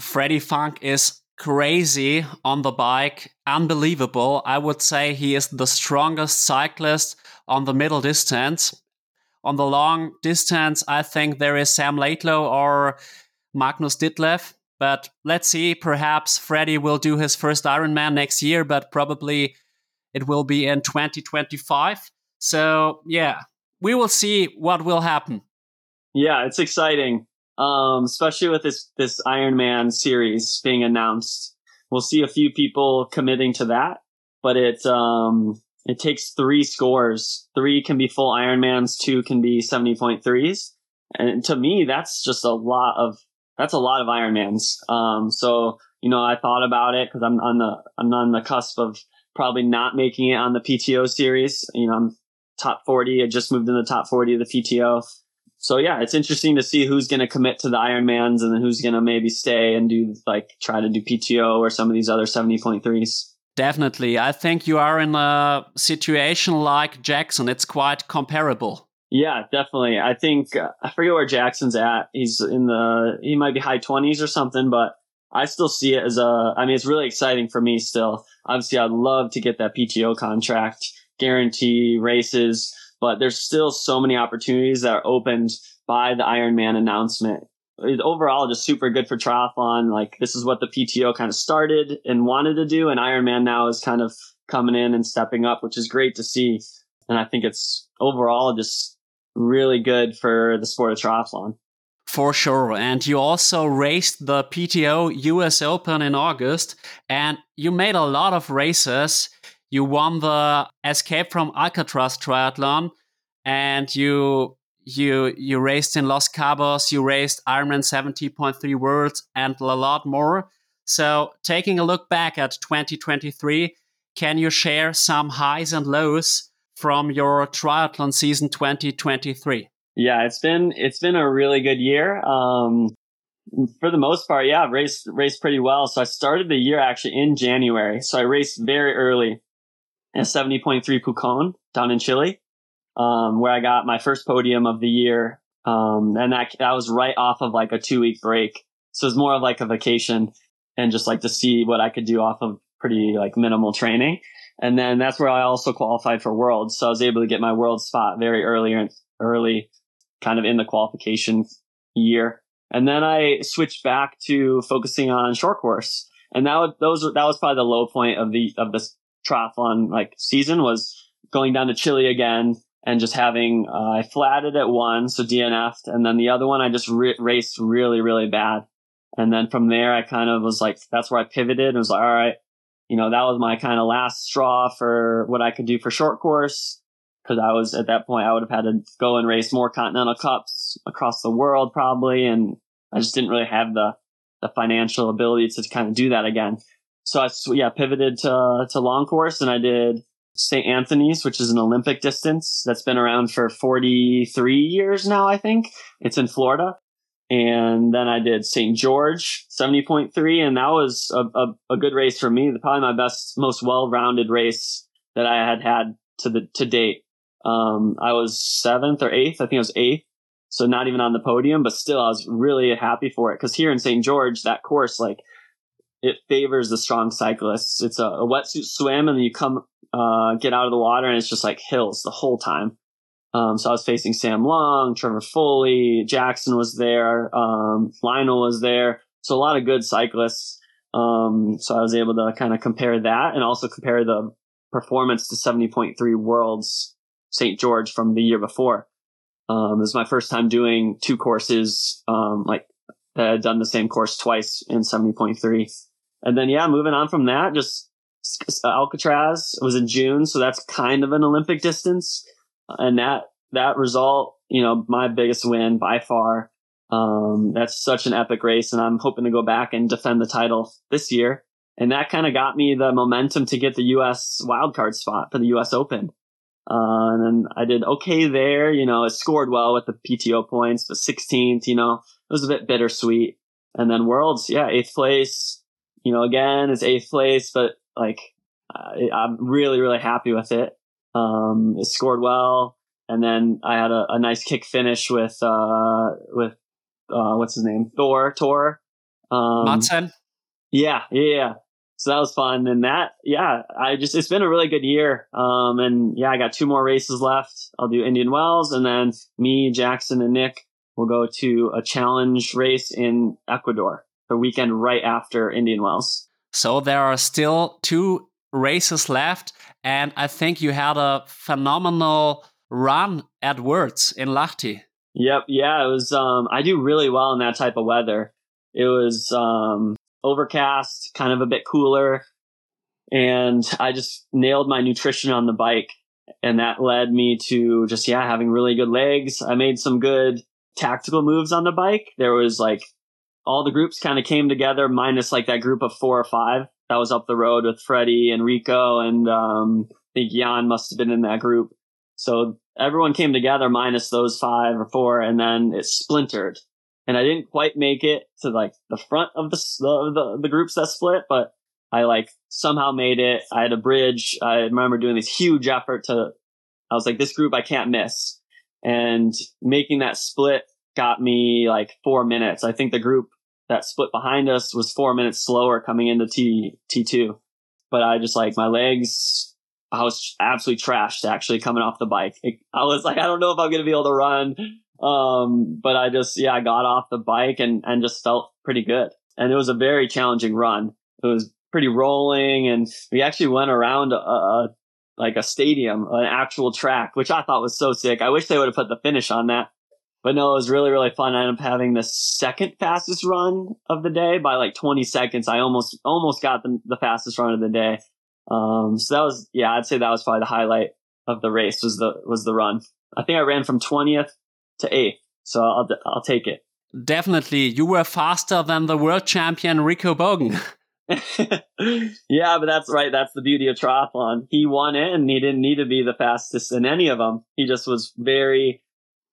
Freddie Funk is crazy on the bike, unbelievable. I would say he is the strongest cyclist on the middle distance. On the long distance, I think there is Sam Laidlow or Magnus Ditlev. But let's see, perhaps Freddie will do his first Ironman next year, but probably it will be in 2025. So, yeah, we will see what will happen. Yeah, it's exciting. Um, especially with this this Ironman series being announced. We'll see a few people committing to that, but it um it takes three scores. Three can be full Ironmans, two can be 70.3s. And to me, that's just a lot of that's a lot of Ironmans. Um, so you know, I thought about it because I'm on the I'm on the cusp of probably not making it on the PTO series. You know, I'm top 40. I just moved in the top 40 of the PTO so yeah, it's interesting to see who's going to commit to the Ironmans and then who's going to maybe stay and do like try to do PTO or some of these other 70.3s. Definitely. I think you are in a situation like Jackson. It's quite comparable. Yeah, definitely. I think uh, I forget where Jackson's at. He's in the he might be high 20s or something, but I still see it as a I mean it's really exciting for me still. Obviously, I'd love to get that PTO contract, guarantee races but there's still so many opportunities that are opened by the Ironman announcement. It's overall just super good for triathlon. Like this is what the PTO kind of started and wanted to do, and Ironman now is kind of coming in and stepping up, which is great to see. And I think it's overall just really good for the sport of triathlon. For sure. And you also raced the PTO US Open in August and you made a lot of races. You won the Escape from Alcatraz triathlon and you you you raced in Los Cabos, you raced Ironman 70.3 Worlds, and a lot more. So, taking a look back at 2023, can you share some highs and lows from your triathlon season 2023? Yeah, it's been it's been a really good year. Um, for the most part, yeah, i raced raced pretty well. So I started the year actually in January. So I raced very early in 70.3 Pucón down in Chile, um, where I got my first podium of the year. Um, and that that was right off of like a two week break. So it was more of like a vacation and just like to see what I could do off of pretty like minimal training. And then that's where I also qualified for worlds. So I was able to get my world spot very early early kind of in the qualification year. And then I switched back to focusing on short course. And that was, those, that was probably the low point of the, of this triathlon like season was going down to Chile again and just having, uh, I flatted at one, so DNF'd. And then the other one, I just re- raced really, really bad. And then from there, I kind of was like, that's where I pivoted and was like, all right, you know, that was my kind of last straw for what I could do for short course because I was at that point I would have had to go and race more continental cups across the world probably, and I just didn't really have the the financial ability to kind of do that again. So I yeah pivoted to to long course and I did St. Anthony's, which is an Olympic distance that's been around for 43 years now. I think it's in Florida. And then I did St. George 70.3, and that was a, a, a good race for me. Probably my best, most well-rounded race that I had had to the to date. Um, I was seventh or eighth. I think I was eighth. So not even on the podium, but still I was really happy for it. Cause here in St. George, that course, like it favors the strong cyclists. It's a, a wetsuit swim and then you come, uh, get out of the water and it's just like hills the whole time. Um, so I was facing Sam Long, Trevor Foley, Jackson was there, um, Lionel was there. So a lot of good cyclists. Um, so I was able to kind of compare that and also compare the performance to 70.3 worlds St. George from the year before. Um, it was my first time doing two courses, um, like I had done the same course twice in 70.3. And then, yeah, moving on from that, just Alcatraz was in June. So that's kind of an Olympic distance. And that, that result, you know, my biggest win by far. Um, that's such an epic race. And I'm hoping to go back and defend the title this year. And that kind of got me the momentum to get the U.S. wildcard spot for the U.S. Open. Uh, and then I did okay there. You know, I scored well with the PTO points, the 16th, you know, it was a bit bittersweet. And then Worlds, yeah, eighth place, you know, again, it's eighth place, but like, uh, I'm really, really happy with it. Um, it scored well. And then I had a, a nice kick finish with, uh, with, uh, what's his name? Thor, Tor. Um, Madsen. Yeah, yeah, yeah so that was fun. And that, yeah, I just, it's been a really good year. Um, and yeah, I got two more races left. I'll do Indian Wells and then me, Jackson and Nick will go to a challenge race in Ecuador the weekend right after Indian Wells. So there are still two races left. And I think you had a phenomenal run at Worlds in Lahti. Yep. Yeah. It was, um, I do really well in that type of weather. It was, um, overcast, kind of a bit cooler. And I just nailed my nutrition on the bike. And that led me to just, yeah, having really good legs. I made some good tactical moves on the bike. There was like all the groups kind of came together, minus like that group of four or five that was up the road with Freddie and Rico. And um, I think Jan must have been in that group. So everyone came together minus those five or four, and then it splintered and I didn't quite make it to like the front of the, the, the groups that split, but I like somehow made it. I had a bridge. I remember doing this huge effort to, I was like, this group I can't miss. And making that split got me like four minutes. I think the group that split behind us was four minutes slower coming into T, T2. But I just like my legs, I was absolutely trashed actually coming off the bike. I was like, I don't know if I'm to be able to run. Um, but I just, yeah, I got off the bike and, and just felt pretty good. And it was a very challenging run. It was pretty rolling and we actually went around a, a like a stadium, an actual track, which I thought was so sick. I wish they would have put the finish on that. But no, it was really, really fun. I ended up having the second fastest run of the day by like 20 seconds. I almost, almost got the, the fastest run of the day. Um, so that was, yeah, I'd say that was probably the highlight of the race was the, was the run. I think I ran from 20th to eighth. So I'll I'll take it. Definitely, you were faster than the world champion Rico Bogen. yeah, but that's right. That's the beauty of triathlon. He won it, and he didn't need to be the fastest in any of them. He just was very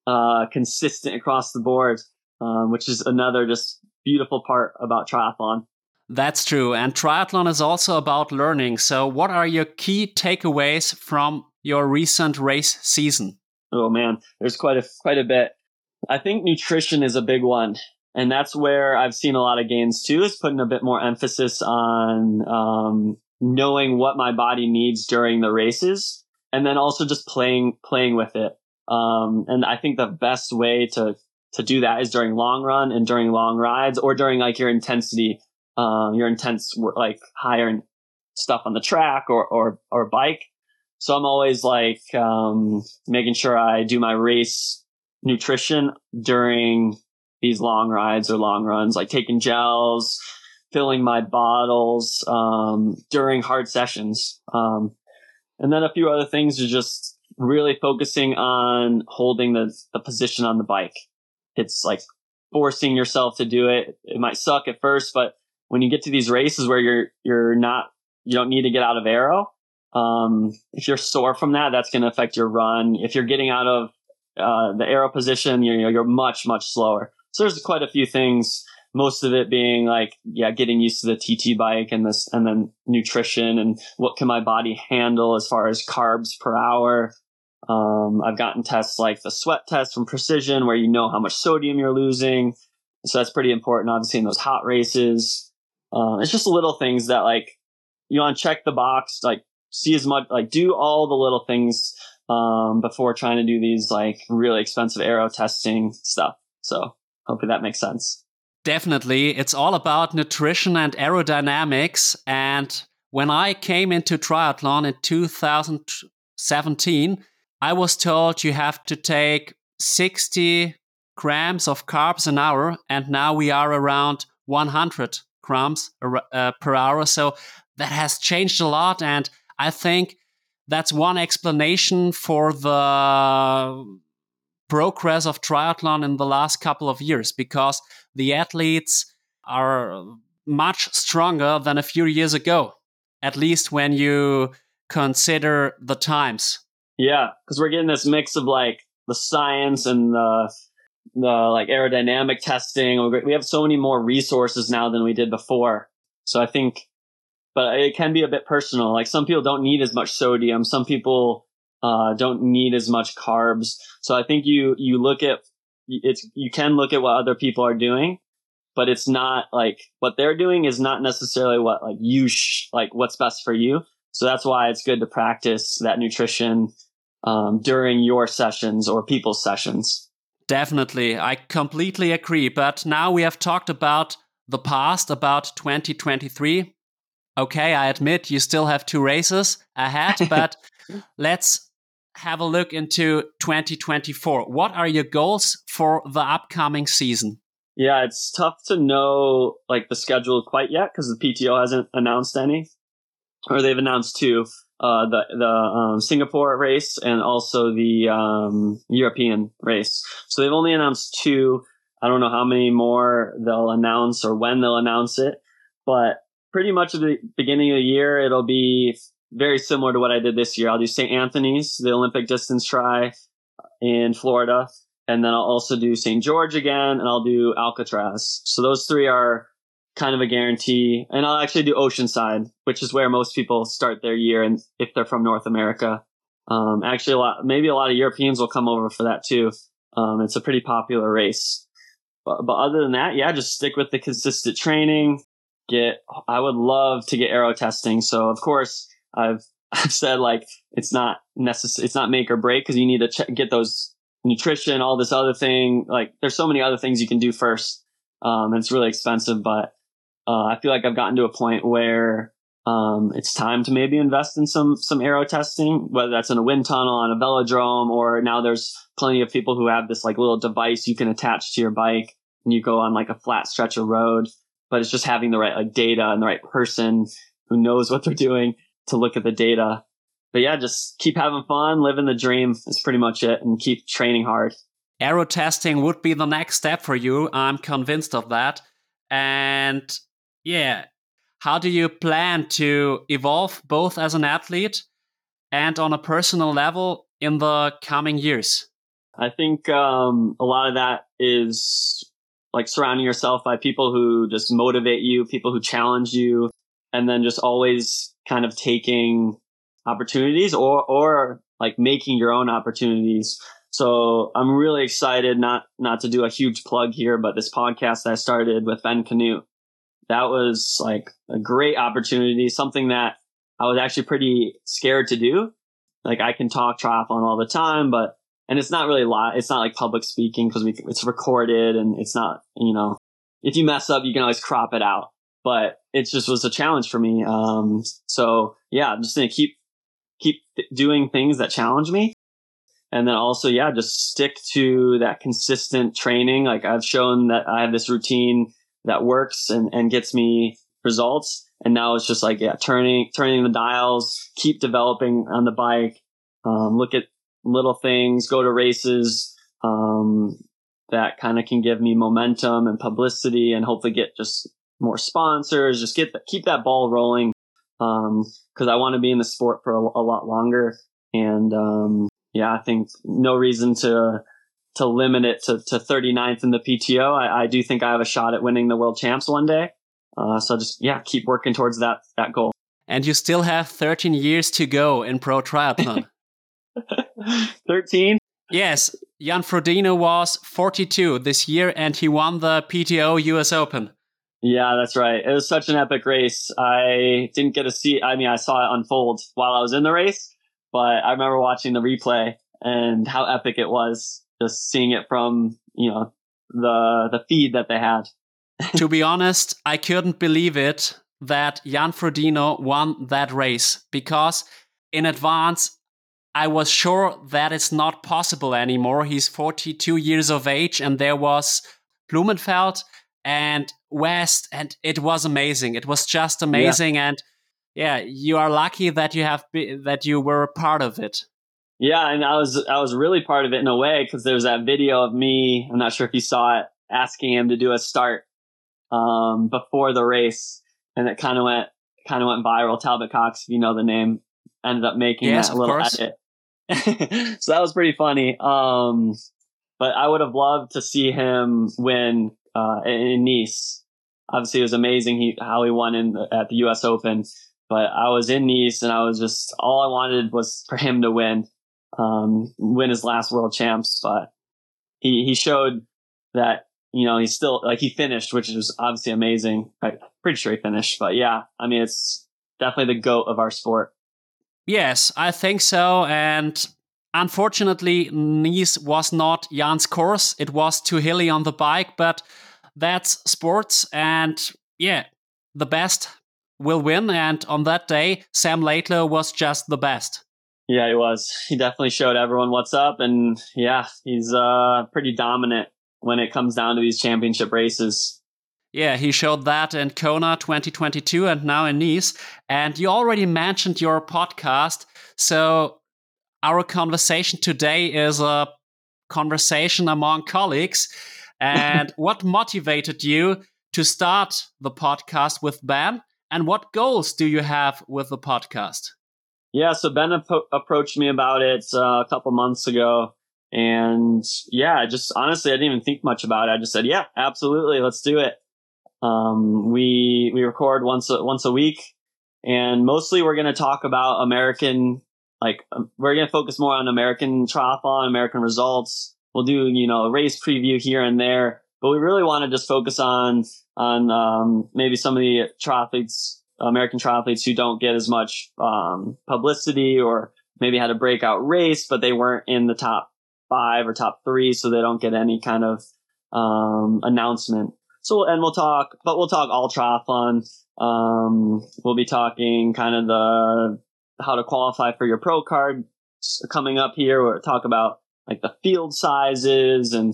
uh, consistent across the board, um, which is another just beautiful part about triathlon. That's true. And triathlon is also about learning. So, what are your key takeaways from your recent race season? Oh man, there's quite a quite a bit. I think nutrition is a big one. And that's where I've seen a lot of gains too, is putting a bit more emphasis on um, knowing what my body needs during the races, and then also just playing playing with it. Um, and I think the best way to to do that is during long run and during long rides, or during like your intensity, uh, your intense like higher stuff on the track or or or bike. So I'm always like um, making sure I do my race nutrition during these long rides or long runs, like taking gels, filling my bottles um, during hard sessions. Um, and then a few other things are just really focusing on holding the, the position on the bike. It's like forcing yourself to do it. It might suck at first, but when you get to these races where you're you're not you don't need to get out of aero, um, if you're sore from that, that's going to affect your run. If you're getting out of uh, the aero position, you're, you're much much slower. So there's quite a few things. Most of it being like, yeah, getting used to the TT bike and this, and then nutrition and what can my body handle as far as carbs per hour. Um, I've gotten tests like the sweat test from Precision where you know how much sodium you're losing. So that's pretty important, obviously, in those hot races. Uh, it's just little things that like you want to check the box, like see as much, like do all the little things um, before trying to do these like really expensive aero testing stuff. So Hopefully that makes sense. Definitely. It's all about nutrition and aerodynamics. And when I came into triathlon in 2017, I was told you have to take 60 grams of carbs an hour. And now we are around 100 grams uh, per hour. So that has changed a lot. And I think that's one explanation for the progress of triathlon in the last couple of years because the athletes are much stronger than a few years ago, at least when you consider the times. Yeah, because we're getting this mix of like the science and the the like aerodynamic testing. We have so many more resources now than we did before. So I think, but it can be a bit personal. Like some people don't need as much sodium. Some people uh, don't need as much carbs. So I think you you look at it's you can look at what other people are doing, but it's not like what they're doing is not necessarily what like you sh- like what's best for you. So that's why it's good to practice that nutrition um, during your sessions or people's sessions. Definitely, I completely agree. But now we have talked about the past, about 2023. Okay, I admit you still have two races ahead, but let's have a look into 2024. What are your goals for the upcoming season? Yeah, it's tough to know like the schedule quite yet because the PTO hasn't announced any, or they've announced two: uh, the the um, Singapore race and also the um, European race. So they've only announced two. I don't know how many more they'll announce or when they'll announce it, but pretty much at the beginning of the year, it'll be very similar to what I did this year. I'll do St. Anthony's, the Olympic distance tri in Florida. And then I'll also do St. George again and I'll do Alcatraz. So those three are kind of a guarantee. And I'll actually do Oceanside, which is where most people start their year. And if they're from North America, um, actually a lot, maybe a lot of Europeans will come over for that too. Um, it's a pretty popular race. But, but other than that, yeah, just stick with the consistent training. Get, I would love to get aero testing. So of course, I've I've said like it's not necessary, it's not make or break because you need to check, get those nutrition, all this other thing. Like there's so many other things you can do first. Um, it's really expensive, but uh, I feel like I've gotten to a point where um, it's time to maybe invest in some some aero testing, whether that's in a wind tunnel on a velodrome, or now there's plenty of people who have this like little device you can attach to your bike and you go on like a flat stretch of road. But it's just having the right like data and the right person who knows what they're doing to look at the data. But yeah, just keep having fun, living the dream is pretty much it, and keep training hard. aero testing would be the next step for you. I'm convinced of that. And yeah, how do you plan to evolve both as an athlete and on a personal level in the coming years? I think um, a lot of that is like surrounding yourself by people who just motivate you, people who challenge you, and then just always kind of taking opportunities or or like making your own opportunities. So I'm really excited not not to do a huge plug here, but this podcast I started with Ben Kanute, that was like a great opportunity, something that I was actually pretty scared to do. Like I can talk triathlon all the time, but and it's not really live. It's not like public speaking because we it's recorded and it's not you know if you mess up you can always crop it out. But it just was a challenge for me. Um, so yeah, I'm just gonna keep keep th- doing things that challenge me, and then also yeah, just stick to that consistent training. Like I've shown that I have this routine that works and and gets me results. And now it's just like yeah, turning turning the dials, keep developing on the bike. Um, look at little things, go to races um, that kind of can give me momentum and publicity, and hopefully get just more sponsors. Just get keep that ball rolling um, I want to be in the sport for a, a lot longer. And um, yeah, I think no reason to to limit it to, to 39th in the PTO. I, I do think I have a shot at winning the world champs one day. Uh, so just yeah, keep working towards that that goal. And you still have 13 years to go in pro triathlon. 13? Yes, Jan Frodeno was 42 this year and he won the PTO US Open. Yeah, that's right. It was such an epic race. I didn't get to see I mean I saw it unfold while I was in the race, but I remember watching the replay and how epic it was just seeing it from, you know, the the feed that they had. to be honest, I couldn't believe it that Jan Frodeno won that race because in advance I was sure that it's not possible anymore. He's 42 years of age, and there was Blummenfelt and West, and it was amazing. It was just amazing, yeah. and yeah, you are lucky that you have be- that you were a part of it. Yeah, and I was I was really part of it in a way because there's that video of me. I'm not sure if you saw it, asking him to do a start um, before the race, and it kind of went kind of went viral. Talbot Cox, if you know the name, ended up making yes, that little course. edit so that was pretty funny. Um, but I would have loved to see him win uh, in Nice. Obviously, it was amazing he, how he won in the, at the U.S. Open. But I was in Nice, and I was just all I wanted was for him to win, um, win his last World Champs. But he he showed that you know he's still like he finished, which is obviously amazing. I'm pretty sure he finished, but yeah, I mean it's definitely the goat of our sport. Yes, I think so. And unfortunately, Nice was not Jan's course. It was too hilly on the bike, but that's sports. And yeah, the best will win. And on that day, Sam Laidlow was just the best. Yeah, he was. He definitely showed everyone what's up. And yeah, he's uh, pretty dominant when it comes down to these championship races. Yeah, he showed that in Kona 2022 and now in Nice. And you already mentioned your podcast. So our conversation today is a conversation among colleagues. And what motivated you to start the podcast with Ben? And what goals do you have with the podcast? Yeah, so Ben ap- approached me about it uh, a couple months ago. And yeah, I just honestly, I didn't even think much about it. I just said, yeah, absolutely, let's do it. Um, we we record once a, once a week, and mostly we're going to talk about American. Like um, we're going to focus more on American triathlon, American results. We'll do you know a race preview here and there, but we really want to just focus on on um, maybe some of the triathletes, American triathletes who don't get as much um, publicity or maybe had a breakout race, but they weren't in the top five or top three, so they don't get any kind of um, announcement. So, and we'll talk, but we'll talk all triathlon. Um, we'll be talking kind of the, how to qualify for your pro card coming up here. We'll talk about like the field sizes and,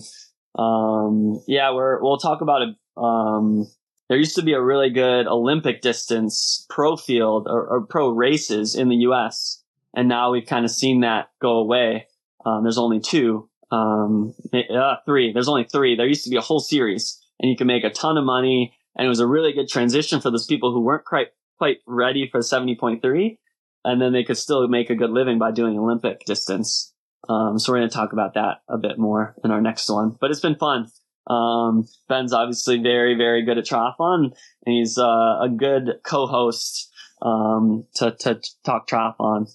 um, yeah, we're, we'll talk about it. Um, there used to be a really good Olympic distance pro field or, or pro races in the U.S. And now we've kind of seen that go away. Um, there's only two um, uh, three. There's only three. There used to be a whole series, and you can make a ton of money. And it was a really good transition for those people who weren't quite quite ready for 70.3, and then they could still make a good living by doing Olympic distance. Um, so we're going to talk about that a bit more in our next one. But it's been fun. Um, Ben's obviously very, very good at triathlon, and he's uh, a good co-host um, to to talk triathlon.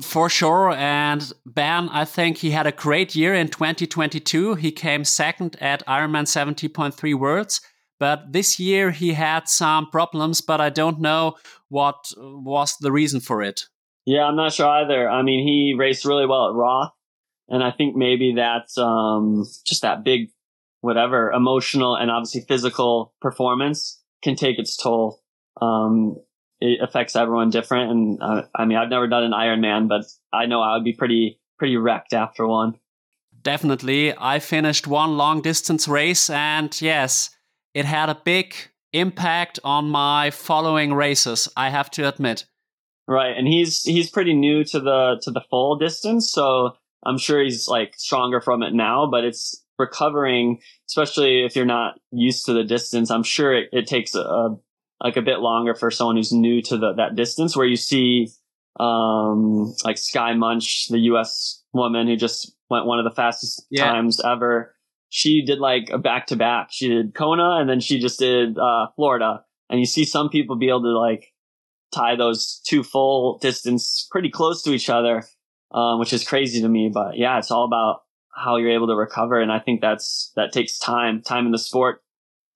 For sure. And Ben, I think he had a great year in 2022. He came second at Ironman 70.3 Worlds. But this year he had some problems, but I don't know what was the reason for it. Yeah, I'm not sure either. I mean, he raced really well at Roth. And I think maybe that's um, just that big, whatever, emotional and obviously physical performance can take its toll. Um, it affects everyone different. And uh, I mean, I've never done an Ironman, but I know I would be pretty pretty wrecked after one. Definitely, I finished one long distance race, and yes, it had a big impact on my following races. I have to admit. Right, and he's he's pretty new to the to the full distance, so I'm sure he's like stronger from it now. But it's recovering, especially if you're not used to the distance. I'm sure it, it takes a, like a bit longer for someone who's new to the, that distance where you see um, like Skye Moench, the US woman who just went one of the fastest yeah. times ever. She did like a back to back. She did Kona and then she just did uh, Florida. And you see some people be able to like tie those two full distance pretty close to each other, um, which is crazy to me. But yeah, it's all about how you're able to recover. And I think that's, that takes time, time in the sport,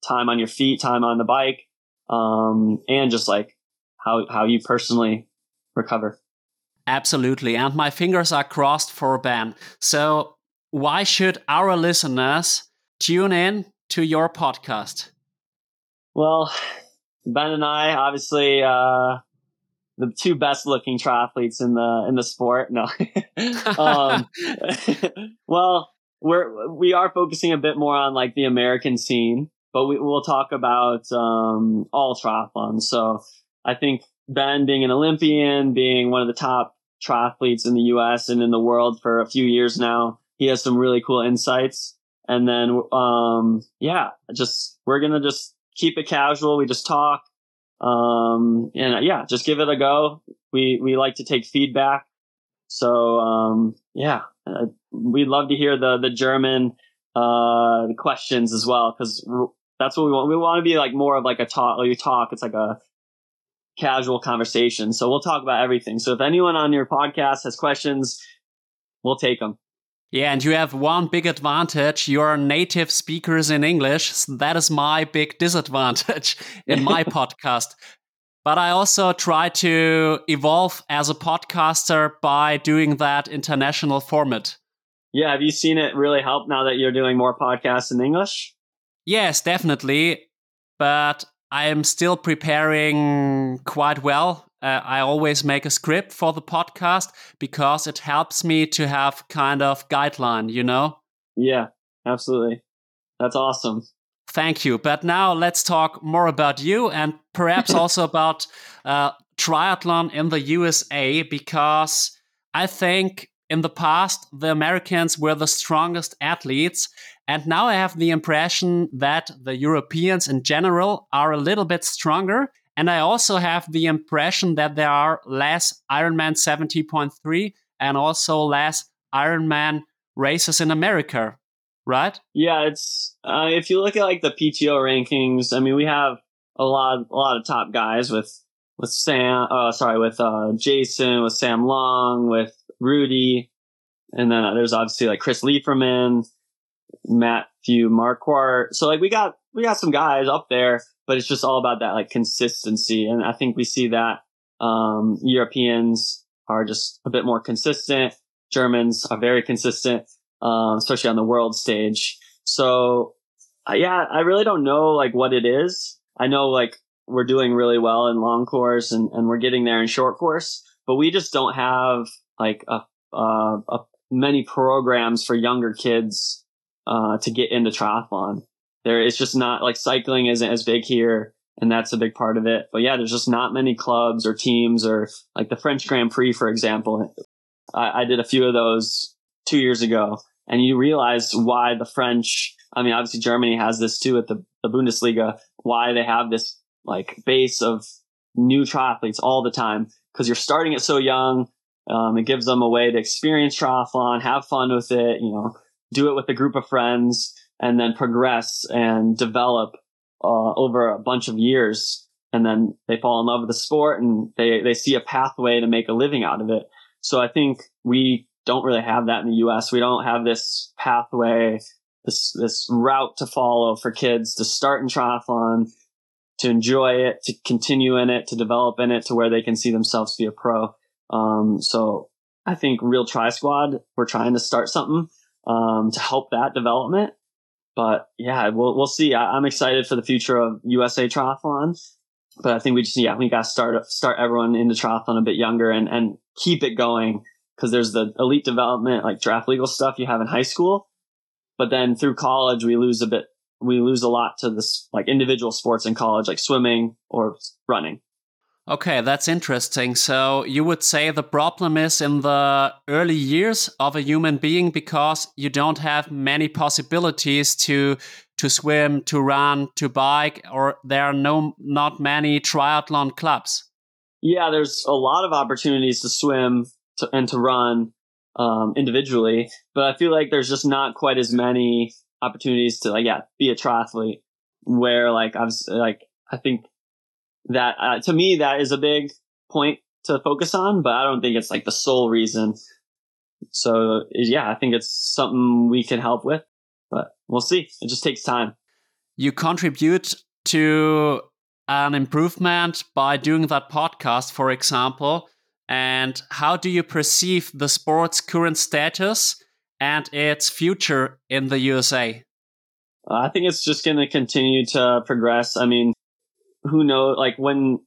time on your feet, time on the bike um, and just like how how you personally recover. Absolutely, and my fingers are crossed for Ben. So, why should our listeners tune in to your podcast? Well, Ben and I, obviously, uh, the two best looking triathletes in the in the sport. No, um, well, we're we are focusing a bit more on like the American scene but we, will talk about um, all triathlons. So I think Ben being an Olympian, being one of the top triathletes in the U.S. and in the world for a few years now, he has some really cool insights. And then, um, yeah, just we're gonna just keep it casual. We just talk, um, and uh, yeah, just give it a go. We we like to take feedback. So um, yeah, uh, we'd love to hear the the German uh, questions as well because that's what we want. We want to be like more of like a talk. Like you talk, it's like a casual conversation. So we'll talk about everything. So if anyone on your podcast has questions, we'll take them. Yeah, and you have one big advantage. You're native speakers in English. So that is my big disadvantage in my podcast. But I also try to evolve as a podcaster by doing that international format. Yeah, have you seen it really help now that you're doing more podcasts in English? Yes, definitely. But I am still preparing quite well. Uh, I always make a script for the podcast because it helps me to have kind of guideline, you know? Yeah, absolutely. That's awesome. Thank you. But now let's talk more about you and perhaps also about uh, triathlon in the USA because I think in the past the Americans were the strongest athletes and now I have the impression that the Europeans in general are a little bit stronger. And I also have the impression that there are less Ironman 70.3 and also less Ironman races in America, right? Yeah, it's uh, if you look at like the PTO rankings, I mean, we have a lot, a lot of top guys with with Sam, uh, sorry, with uh, Jason, with Sam Long, with Rudy, and then uh, there's obviously like Chris Leiferman, Matthew Marquardt. So like we got we got some guys up there, but it's just all about that like consistency. And I think we see that um, Europeans are just a bit more consistent. Germans are very consistent, um, especially on the world stage. So uh, yeah, I really don't know like what it is. I know like we're doing really well in long course and, and we're getting there in short course, but we just don't have like a, uh, a many programs for younger kids uh, to get into triathlon. There, it's just not like cycling isn't as big here, and that's a big part of it. But yeah, there's just not many clubs or teams or like the French Grand Prix, for example. I, I did a few of those two years ago, and you realize why the French, I mean, obviously Germany has this too at the, the Bundesliga, why they have this like base of new triathletes all the time because you're starting it so young. Um, it gives them a way to experience triathlon, have fun with it, you know, do it with a group of friends, and then progress and develop uh, over a bunch of years. And then they fall in love with the sport and they, they see a pathway to make a living out of it. So I think we don't really have that in the US. We don't have this pathway, this, this route to follow for kids to start in triathlon, to enjoy it, to continue in it, to develop in it to where they can see themselves be a pro. Um, so I think Real Tri Squad, we're trying to start something um, to help that development. But yeah, we'll we'll see. I, am excited for the future of USA Triathlon, but I think we just yeah we got to start start everyone into triathlon a bit younger and and keep it going because there's the elite development like draft legal stuff you have in high school, but then through college we lose a bit we lose a lot to this like individual sports in college, like swimming or running. Okay, that's interesting. So you would say the problem is in the early years of a human being because you don't have many possibilities to to swim, to run, to bike, or there are no not many triathlon clubs. Yeah, there's a lot of opportunities to swim to, and to run um, individually, but I feel like there's just not quite as many opportunities to like yeah be a triathlete where like I was like I think that uh, to me that is a big point to focus on, but I don't think it's like the sole reason. So yeah, I think it's something we can help with, but we'll see. It just takes time. You contribute to an improvement by doing that podcast, for example. And how do you perceive the sport's current status and its future in the USA? Uh, I think it's just going to continue to progress. I mean, who knows? Like when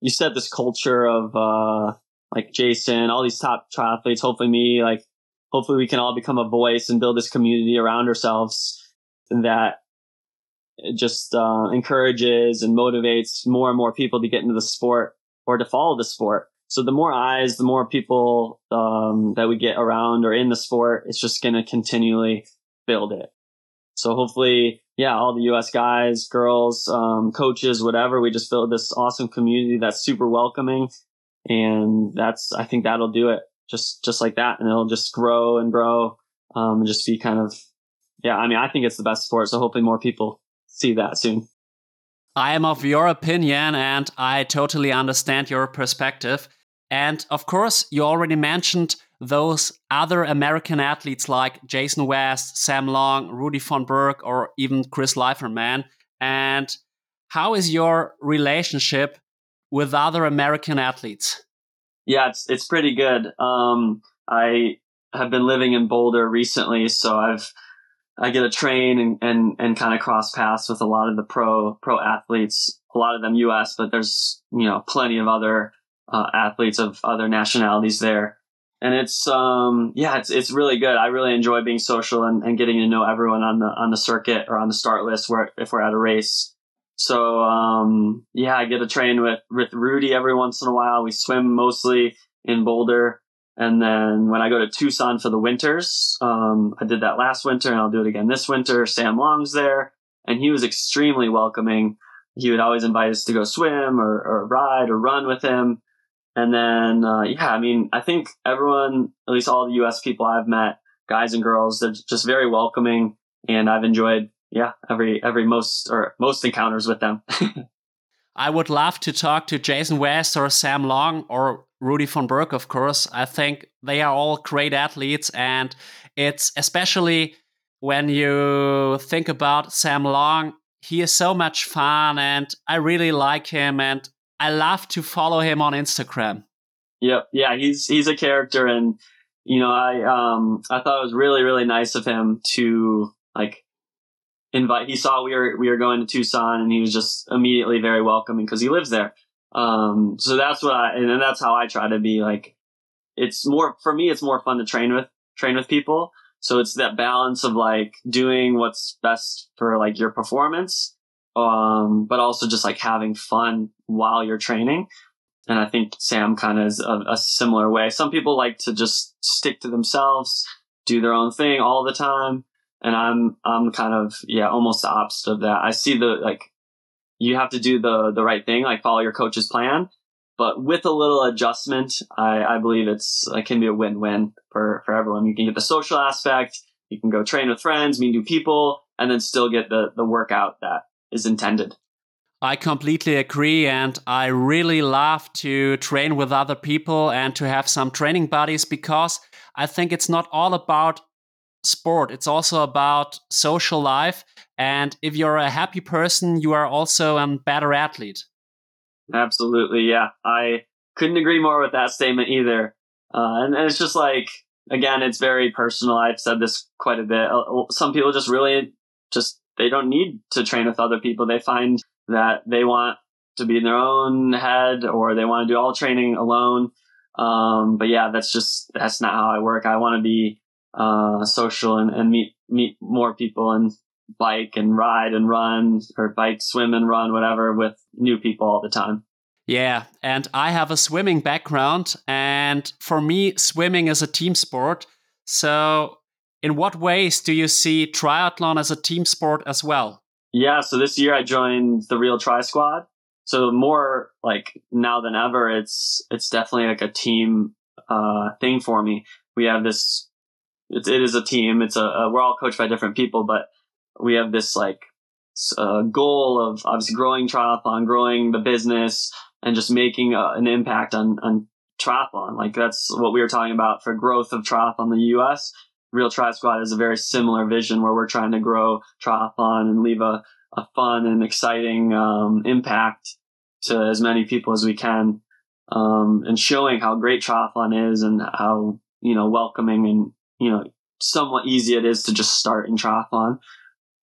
you set this culture of uh, like Jason, all these top triathletes, hopefully me, like hopefully we can all become a voice and build this community around ourselves that just uh, encourages and motivates more and more people to get into the sport or to follow the sport. So the more eyes, the more people um, that we get around or in the sport, it's just going to continually build it. So hopefully, yeah, all the U.S. guys, girls, um, coaches, whatever, we just build this awesome community that's super welcoming, and that's I think that'll do it. Just just like that, and it'll just grow and grow, um, and just be kind of, yeah. I mean, I think it's the best sport. So hopefully, more people see that soon. I am of your opinion, and I totally understand your perspective. And of course, you already mentioned those other American athletes like Jason West, Sam Long, Rudy von Berg, or even Chris Leiferman. And how is your relationship with other American athletes? Yeah, it's it's pretty good. Um, I have been living in Boulder recently, so I've I get a train and and, and kind of cross paths with a lot of the pro pro athletes. A lot of them U.S., but there's you know plenty of other uh, athletes of other nationalities there. And it's um yeah it's it's really good. I really enjoy being social and, and getting to know everyone on the on the circuit or on the start list where if we're at a race. So um yeah, I get to train with with Rudy every once in a while. We swim mostly in Boulder. And then when I go to Tucson for the winters, um, I did that last winter and I'll do it again this winter. Sam Long's there and he was extremely welcoming. He would always invite us to go swim or, or ride or run with him. And then, uh, yeah, I mean, I think everyone, at least all the US people I've met, guys and girls, they're just very welcoming. And I've enjoyed, yeah, every, every most or most encounters with them. I would love to talk to Jason West or Sam Long or Rudy von Berg, of course. I think they are all great athletes. And it's especially when you think about Sam Long, he is so much fun and I really like him. And I love to follow him on Instagram. Yep. Yeah, he's he's a character and you know, I um I thought it was really, really nice of him to like invite he saw we were we were going to Tucson and he was just immediately very welcoming because he lives there. Um so that's what I and that's how I try to be like it's more for me it's more fun to train with train with people. So it's that balance of like doing what's best for like your performance um, but also just like having fun while you're training. And I think Sam kind of is a, a, similar way. Some people like to just stick to themselves do their own thing all the time. And I'm, I'm kind of, yeah, almost the opposite of that. I see the, like, you have to do the, the right thing, like follow your coach's plan. But with a little adjustment, I, I believe it's, it can be a win-win for, for everyone. You can get the social aspect. You can go train with friends, meet new people, and then still get the, the workout that is intended. I completely agree. And I really love to train with other people and to have some training buddies because I think it's not all about sport, it's also about social life. And if you're a happy person, you are also a better athlete. Absolutely. Yeah. I couldn't agree more with that statement either. Uh, and, and it's just like, again, it's very personal. I've said this quite a bit. Uh, some people just really just, they don't need to train with other people. They find that they want to be in their own head or they want to do all training alone. Um, but yeah, that's just, that's not how I work. I want to be, uh, social and, and meet, meet more people and bike and ride and run or bike, swim and run, whatever with new people all the time. Yeah, and I have a swimming background, and for me, swimming is a team sport. So, in what ways do you see triathlon as a team sport as well? Yeah, so this year I joined the Real Tri Squad. So more like now than ever, it's it's definitely like a team uh, thing for me. We have this. It, it is a team. It's a, a, we're all coached by different people, but we have this like uh, goal of obviously growing triathlon, growing the business, and just making a, an impact on on triathlon. Like that's what we were talking about for growth of triathlon in the U.S. Real Tri Squad has a very similar vision where we're trying to grow triathlon and leave a, a fun and exciting um, impact to as many people as we can, um, and showing how great triathlon is and how you know welcoming and you know somewhat easy it is to just start in triathlon.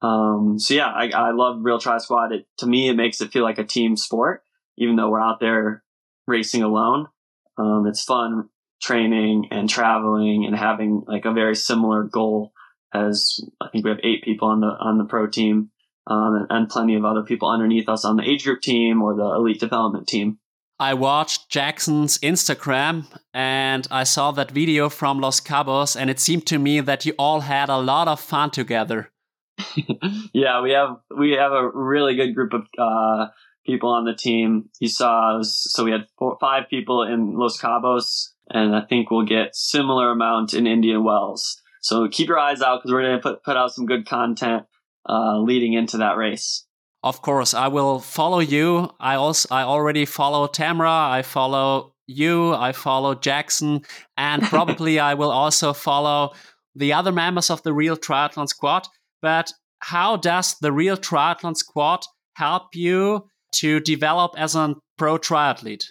Um, so yeah, I, I love Real Tri Squad. It, to me, it makes it feel like a team sport, even though we're out there racing alone. Um, it's fun training and traveling and having like a very similar goal as I think we have eight people on the on the pro team um, and, and plenty of other people underneath us on the age group team or the elite development team. I watched Jackson's Instagram and I saw that video from Los Cabos, and it seemed to me that you all had a lot of fun together. yeah, we have we have a really good group of uh, people on the team. You saw, so we had four, five people in Los Cabos, and I think we'll get similar amount in Indian Wells. So keep your eyes out because we're going to put put out some good content uh, leading into that race. Of course, I will follow you. I also I already follow Tamara. I follow you. I follow Jackson, and probably I will also follow the other members of the Real Triathlon Squad. But how does the Real Triathlon Squad help you to develop as a pro triathlete?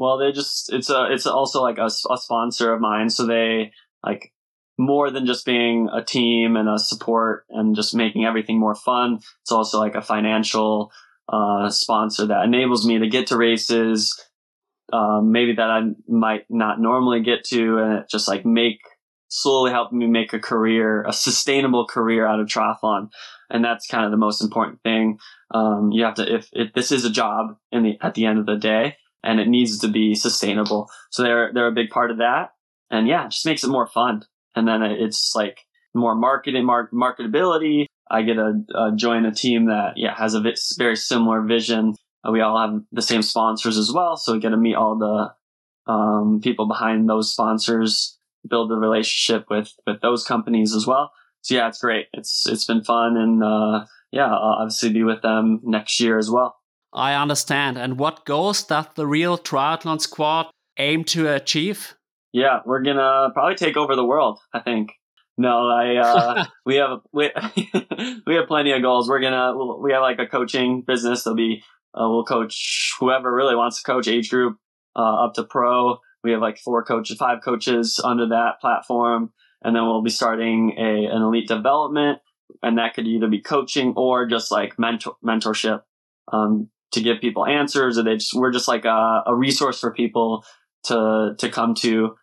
Well, they just it's a it's also like a, a sponsor of mine, so they like more than just being a team and a support and just making everything more fun. It's also like a financial uh, sponsor that enables me to get to races, um, maybe that I might not normally get to, and it just like make slowly help me make a career, a sustainable career out of triathlon. And that's kind of the most important thing. Um, you have to, if, if this is a job in the, at the end of the day, and it needs to be sustainable. So they're they're a big part of that. And yeah, it just makes it more fun. And then it's like more marketing, mark, marketability. I get to uh, join a team that yeah has a very similar vision. Uh, we all have the same sponsors as well, so we get to meet all the um, people behind those sponsors, build a relationship with with those companies as well. So yeah, it's great. It's it's been fun, and uh, yeah, I'll obviously be with them next year as well. I understand. And what goals does the real triathlon squad aim to achieve? Yeah, we're gonna probably take over the world. I think. No, I uh, we have we, we have plenty of goals. We're gonna we have like a coaching business. There'll be uh, we'll coach whoever really wants to coach age group uh, up to pro. We have like four coaches, five coaches under that platform, and then we'll be starting a an elite development, and that could either be coaching or just like mentor mentorship. Um, to give people answers or they just we're just like a, a resource for people to to come to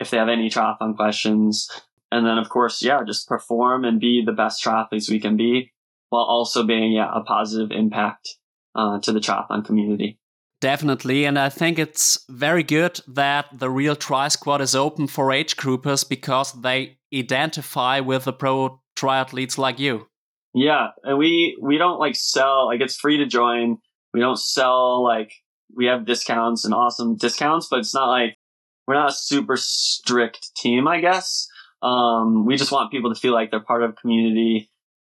if they have any triathlon questions and then of course yeah just perform and be the best triathletes we can be while also being yeah a positive impact uh, to the triathlon community Definitely, and I think it's very good that the Real Tri Squad is open for age groupers because they identify with the pro triathletes like you. Yeah, and we we don't like sell like it's free to join. We don't sell like we have discounts and awesome discounts, but it's not like we're not a super strict team, I guess. Um, we just want people to feel like they're part of community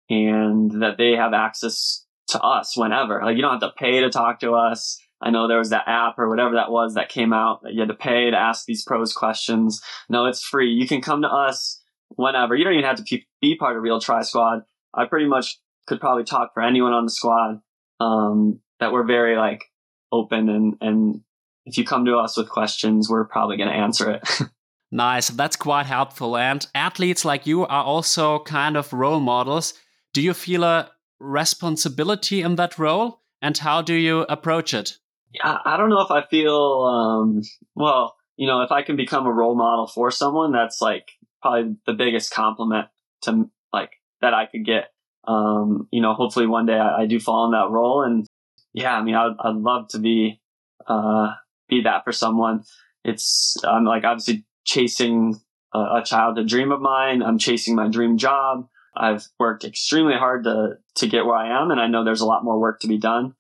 and that they have access to us whenever. Like you don't have to pay to talk to us. I know there was that app or whatever that was that came out that you had to pay to ask these pros questions. No, it's free. You can come to us whenever. You don't even have to be part of Real Tri Squad. I pretty much could probably talk for anyone on the squad. Um, that we're very like open and and if you come to us with questions, we're probably going to answer it. nice. That's quite helpful. And athletes like you are also kind of role models. Do you feel a responsibility in that role? And how do you approach it? Yeah, I don't know if I feel, um, well, you know, if I can become a role model for someone, that's like probably the biggest compliment to like that I could get. Um, you know, hopefully one day I, I do fall in that role. And yeah, I mean, I'd, I'd love to be, uh, be that for someone. It's, I'm like obviously chasing a, child a childhood dream of mine. I'm chasing my dream job. I've worked extremely hard to, to get where I am. And I know there's a lot more work to be done,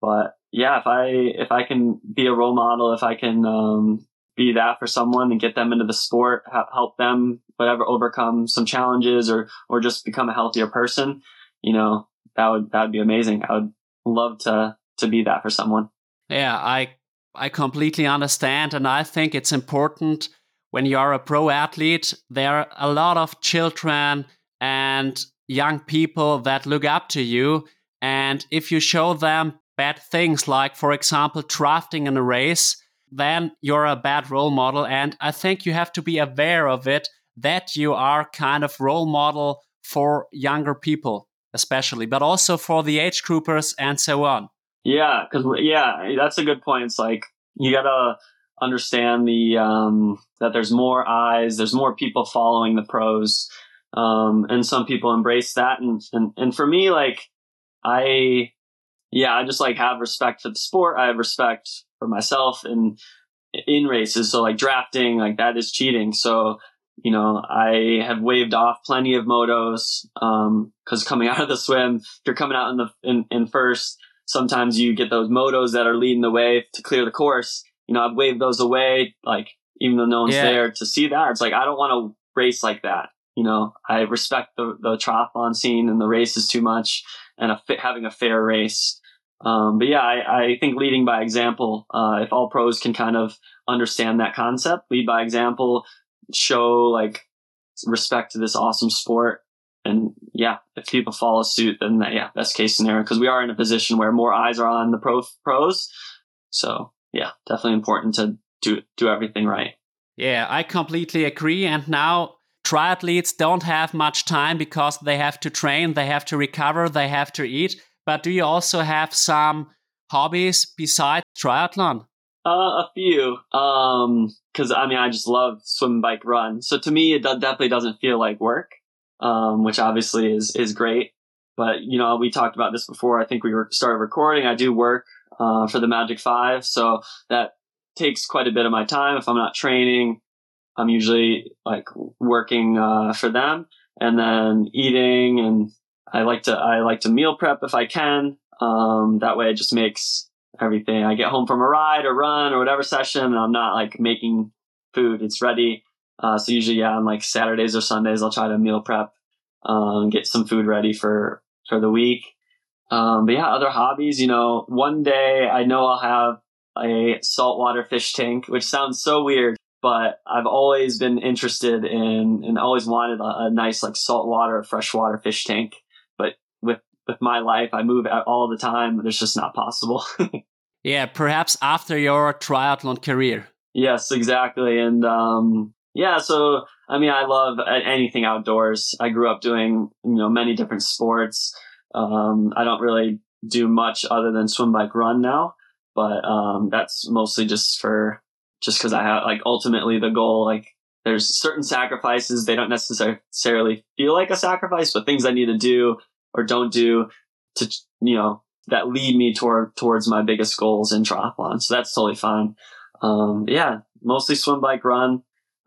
but yeah, if I, if I can be a role model, if I can, um, be that for someone and get them into the sport, help them, whatever, overcome some challenges or, or just become a healthier person, you know, that would, that would be amazing. I would love to, to be that for someone. Yeah, I, I completely understand. And I think it's important when you're a pro athlete, there are a lot of children and young people that look up to you. And if you show them bad things, like, for example, drafting in a race, then you're a bad role model. And I think you have to be aware of it that you are kind of role model for younger people, especially, but also for the age groupers and so on. Yeah, because yeah, that's a good point. It's like you gotta understand the um, that there's more eyes, there's more people following the pros, um, and some people embrace that. And, and and for me, like I, yeah, I just like have respect for the sport. I have respect for myself and in races. So like drafting, like that is cheating. So, you know, I have waved off plenty of motos. Um, cause coming out of the swim, if you're coming out in the, in, in first, sometimes you get those motos that are leading the way to clear the course. You know, I've waved those away, like even though no one's yeah. there to see that. It's like, I don't want to race like that. You know, I respect the, the triathlon scene and the races too much and a, having a fair race. Um, but yeah, I, I, think leading by example, uh, if all pros can kind of understand that concept, lead by example, show like respect to this awesome sport. And yeah, if people follow suit, then that, yeah, best case scenario, because we are in a position where more eyes are on the pro pros. So yeah, definitely important to do, do everything right. Yeah, I completely agree. And now triathletes don't have much time because they have to train, they have to recover, they have to eat. But do you also have some hobbies besides triathlon? Uh, a few. Um, cause I mean, I just love swim, bike, run. So to me, it definitely doesn't feel like work. Um, which obviously is, is great. But, you know, we talked about this before. I think we were started recording. I do work, uh, for the Magic Five. So that takes quite a bit of my time. If I'm not training, I'm usually like working, uh, for them and then eating and I like to I like to meal prep if I can. Um, that way it just makes everything. I get home from a ride or run or whatever session, and I'm not like making food. It's ready. Uh, so usually, yeah, on like Saturdays or Sundays, I'll try to meal prep, um, get some food ready for for the week. Um, but yeah, other hobbies. You know, one day I know I'll have a saltwater fish tank, which sounds so weird, but I've always been interested in and always wanted a, a nice like saltwater freshwater fish tank with my life. I move all the time. It's just not possible. yeah, perhaps after your triathlon career. Yes, exactly. And um, yeah, so I mean, I love anything outdoors. I grew up doing you know many different sports. Um, I don't really do much other than swim, bike, run now, but um, that's mostly just for just because I have like ultimately the goal like there's certain sacrifices they don't necessarily feel like a sacrifice, but things I need to do or don't do to, you know, that lead me toward, towards my biggest goals in triathlon. So that's totally fine. Um, yeah, mostly swim, bike, run.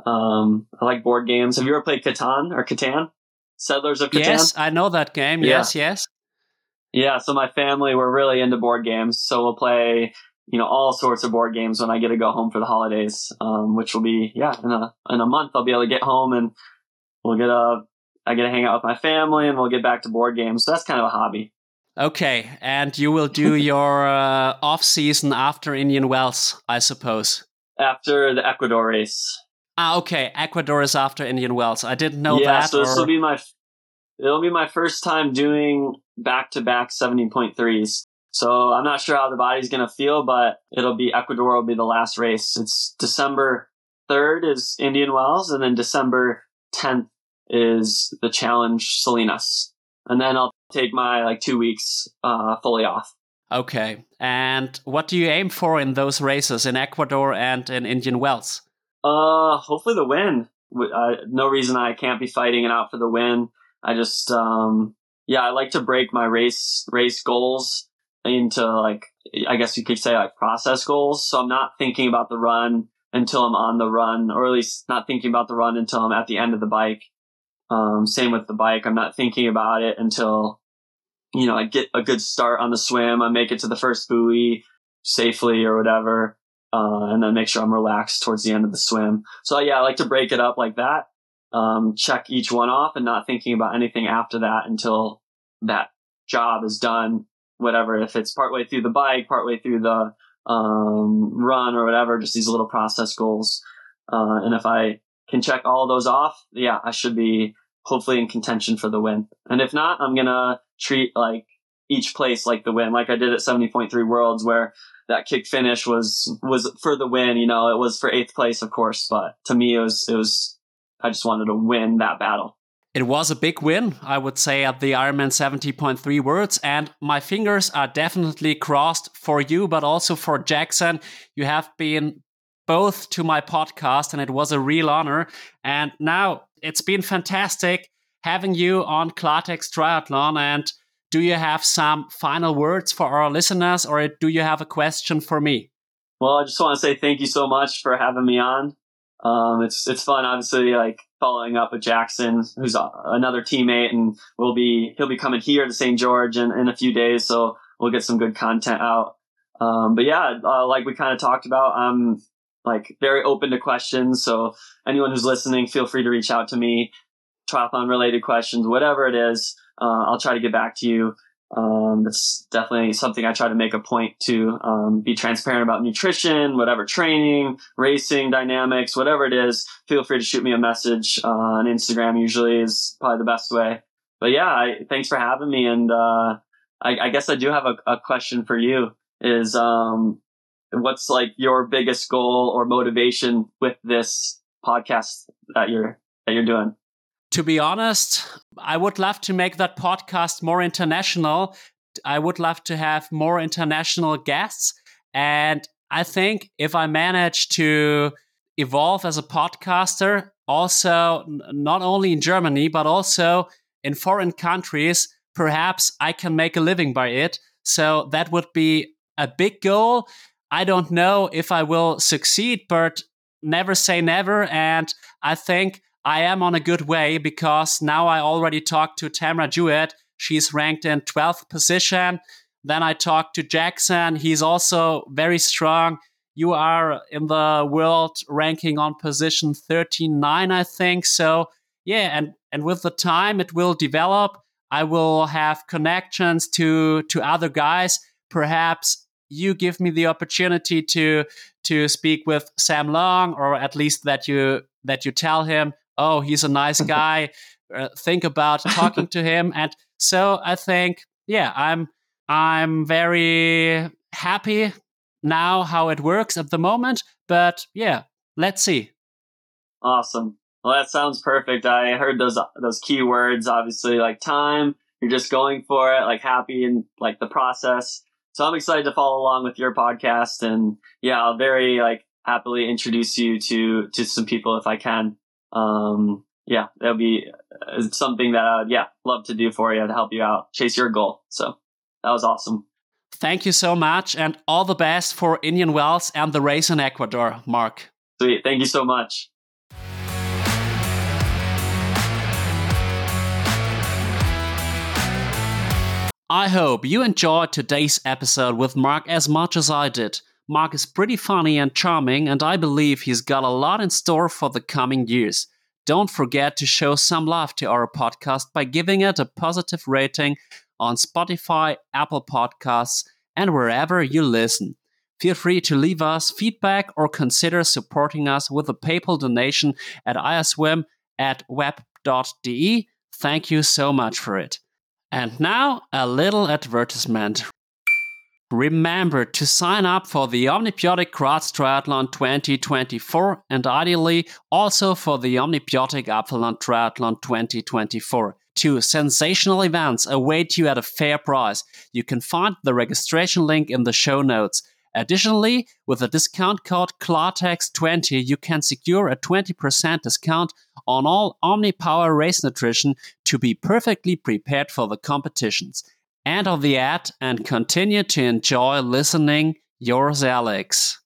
Um, I like board games. Have you ever played Catan or Catan? Settlers of Catan. Yes, I know that game. Yeah. Yes, yes. Yeah, so my family we're really into board games, so we'll play you know all sorts of board games when I get to go home for the holidays, um, which will be yeah in a in a month I'll be able to get home and we'll get a I get to hang out with my family and we'll get back to board games. So that's kind of a hobby. Okay, and you will do your uh, off season after Indian Wells, I suppose. After the Ecuador race. Ah, okay. Ecuador is after Indian Wells. I didn't know yeah, that. so this or- will be my it'll be my first time doing back to back seventy point threes. So I'm not sure how the body's gonna feel, but it'll be Ecuador will be the last race. It's December third is Indian Wells, and then December tenth is the challenge Salinas. And then I'll take my like two weeks uh, fully off. Okay. And what do you aim for in those races in Ecuador and in Indian Wells? Uh, hopefully the win. Uh, no reason I can't be fighting it out for the win. I just, um, yeah, I like to break my race race goals into like, I guess you could say like process goals. So I'm not thinking about the run until I'm on the run, or at least not thinking about the run until I'm at the end of the bike. Um, same with the bike. I'm not thinking about it until, you know, I get a good start on the swim. I make it to the first buoy safely or whatever uh, and then make sure I'm relaxed towards the end of the swim. So yeah, I like to break it up like that. Um, check each one off and not thinking about anything after that until that job is done. Whatever, if it's partway through the bike, partway through the um, run or whatever, just these little process goals. Uh, and if I can check all those off, yeah, I should be hopefully in contention for the win. And if not, I'm gonna treat like each place like the win, like I did at 70.3 Worlds, where that kick finish was was for the win. You know, it was for eighth place, of course, but to me, it was it was. I just wanted to win that battle. It was a big win, I would say, at the Ironman 70.3 Worlds, and my fingers are definitely crossed for you, but also for Jackson. You have been both to my podcast, and it was a real honor. And now it's been fantastic having you on Klartext Triathlon. And do you have some final words for our listeners, or do you have a question for me? Well, I just want to say thank you so much for having me on. Um, it's it's fun, obviously, like following up with Jackson, who's a, another teammate, and we'll be he'll be coming here to St. George in, in a few days, so we'll get some good content out. Um, but yeah, uh, like we kind of talked about, I'm like very open to questions. So anyone who's listening, feel free to reach out to me, triathlon related questions, whatever it is. Uh, I'll try to get back to you. Um, that's definitely something I try to make a point to um, be transparent about nutrition, whatever training, racing dynamics, whatever it is. Feel free to shoot me a message uh, on Instagram. Usually is probably the best way. But yeah, I, thanks for having me. And uh, I, I, guess I do have a, a question for you. Is um, what's like your biggest goal or motivation with this podcast that you're that you're doing? to be honest, I would love to make that podcast more international. I would love to have more international guests. And I think if I manage to evolve as a podcaster, also not only in Germany, but also in foreign countries, perhaps I can make a living by it. So that would be a big goal. I don't know if I will succeed, but never say never. And I think I am on a good way because now I already talked to Tamara Jewett. She's ranked in 12th position. Then I talked to Jackson. He's also very strong. You are in the world ranking on position 39, I think. So, yeah, and, and with the time it will develop. I will have connections to, to other guys. Perhaps you give me the opportunity to to speak with Sam Long, or at least that you that you tell him oh, he's a nice guy. uh, think about talking to him. And so I think, yeah, I'm I'm very happy now how it works at the moment. But yeah, let's see. Awesome. Well, that sounds perfect. I heard those those key words. Obviously, like time. You're just going for it, like happy and like the process. So I'm excited to follow along with your podcast, and yeah, I'll very like happily introduce you to to some people if I can um, yeah, that'll be uh, something that I would, yeah, love to do for you to help you out, chase your goal. So that was awesome. Thank you so much, and all the best for Indian Wells and the race in Ecuador, Marc. Sweet. Thank you so much. I hope you enjoyed today's episode with Marc as much as I did. Marc is pretty funny and charming, and I believe he's got a lot in store for the coming years. Don't forget to show some love to our podcast by giving it a positive rating on Spotify, Apple Podcasts, and wherever you listen. Feel free to leave us feedback or consider supporting us with a PayPal donation at ioswim at web.de. Thank you so much for it. And now, a little advertisement. Remember to sign up for the OMNi-BiOTiC Graz Triathlon 2024 and ideally also for the OMNi-BiOTiC Apfelland Triathlon 2024. Two sensational events await you at a fair price. You can find the registration link in the show notes. Additionally, with the discount code Klartext20, you can secure a 20% discount on all OmniPower race nutrition to be perfectly prepared for the competitions. End of the ad and continue to enjoy listening. Yours, Alex.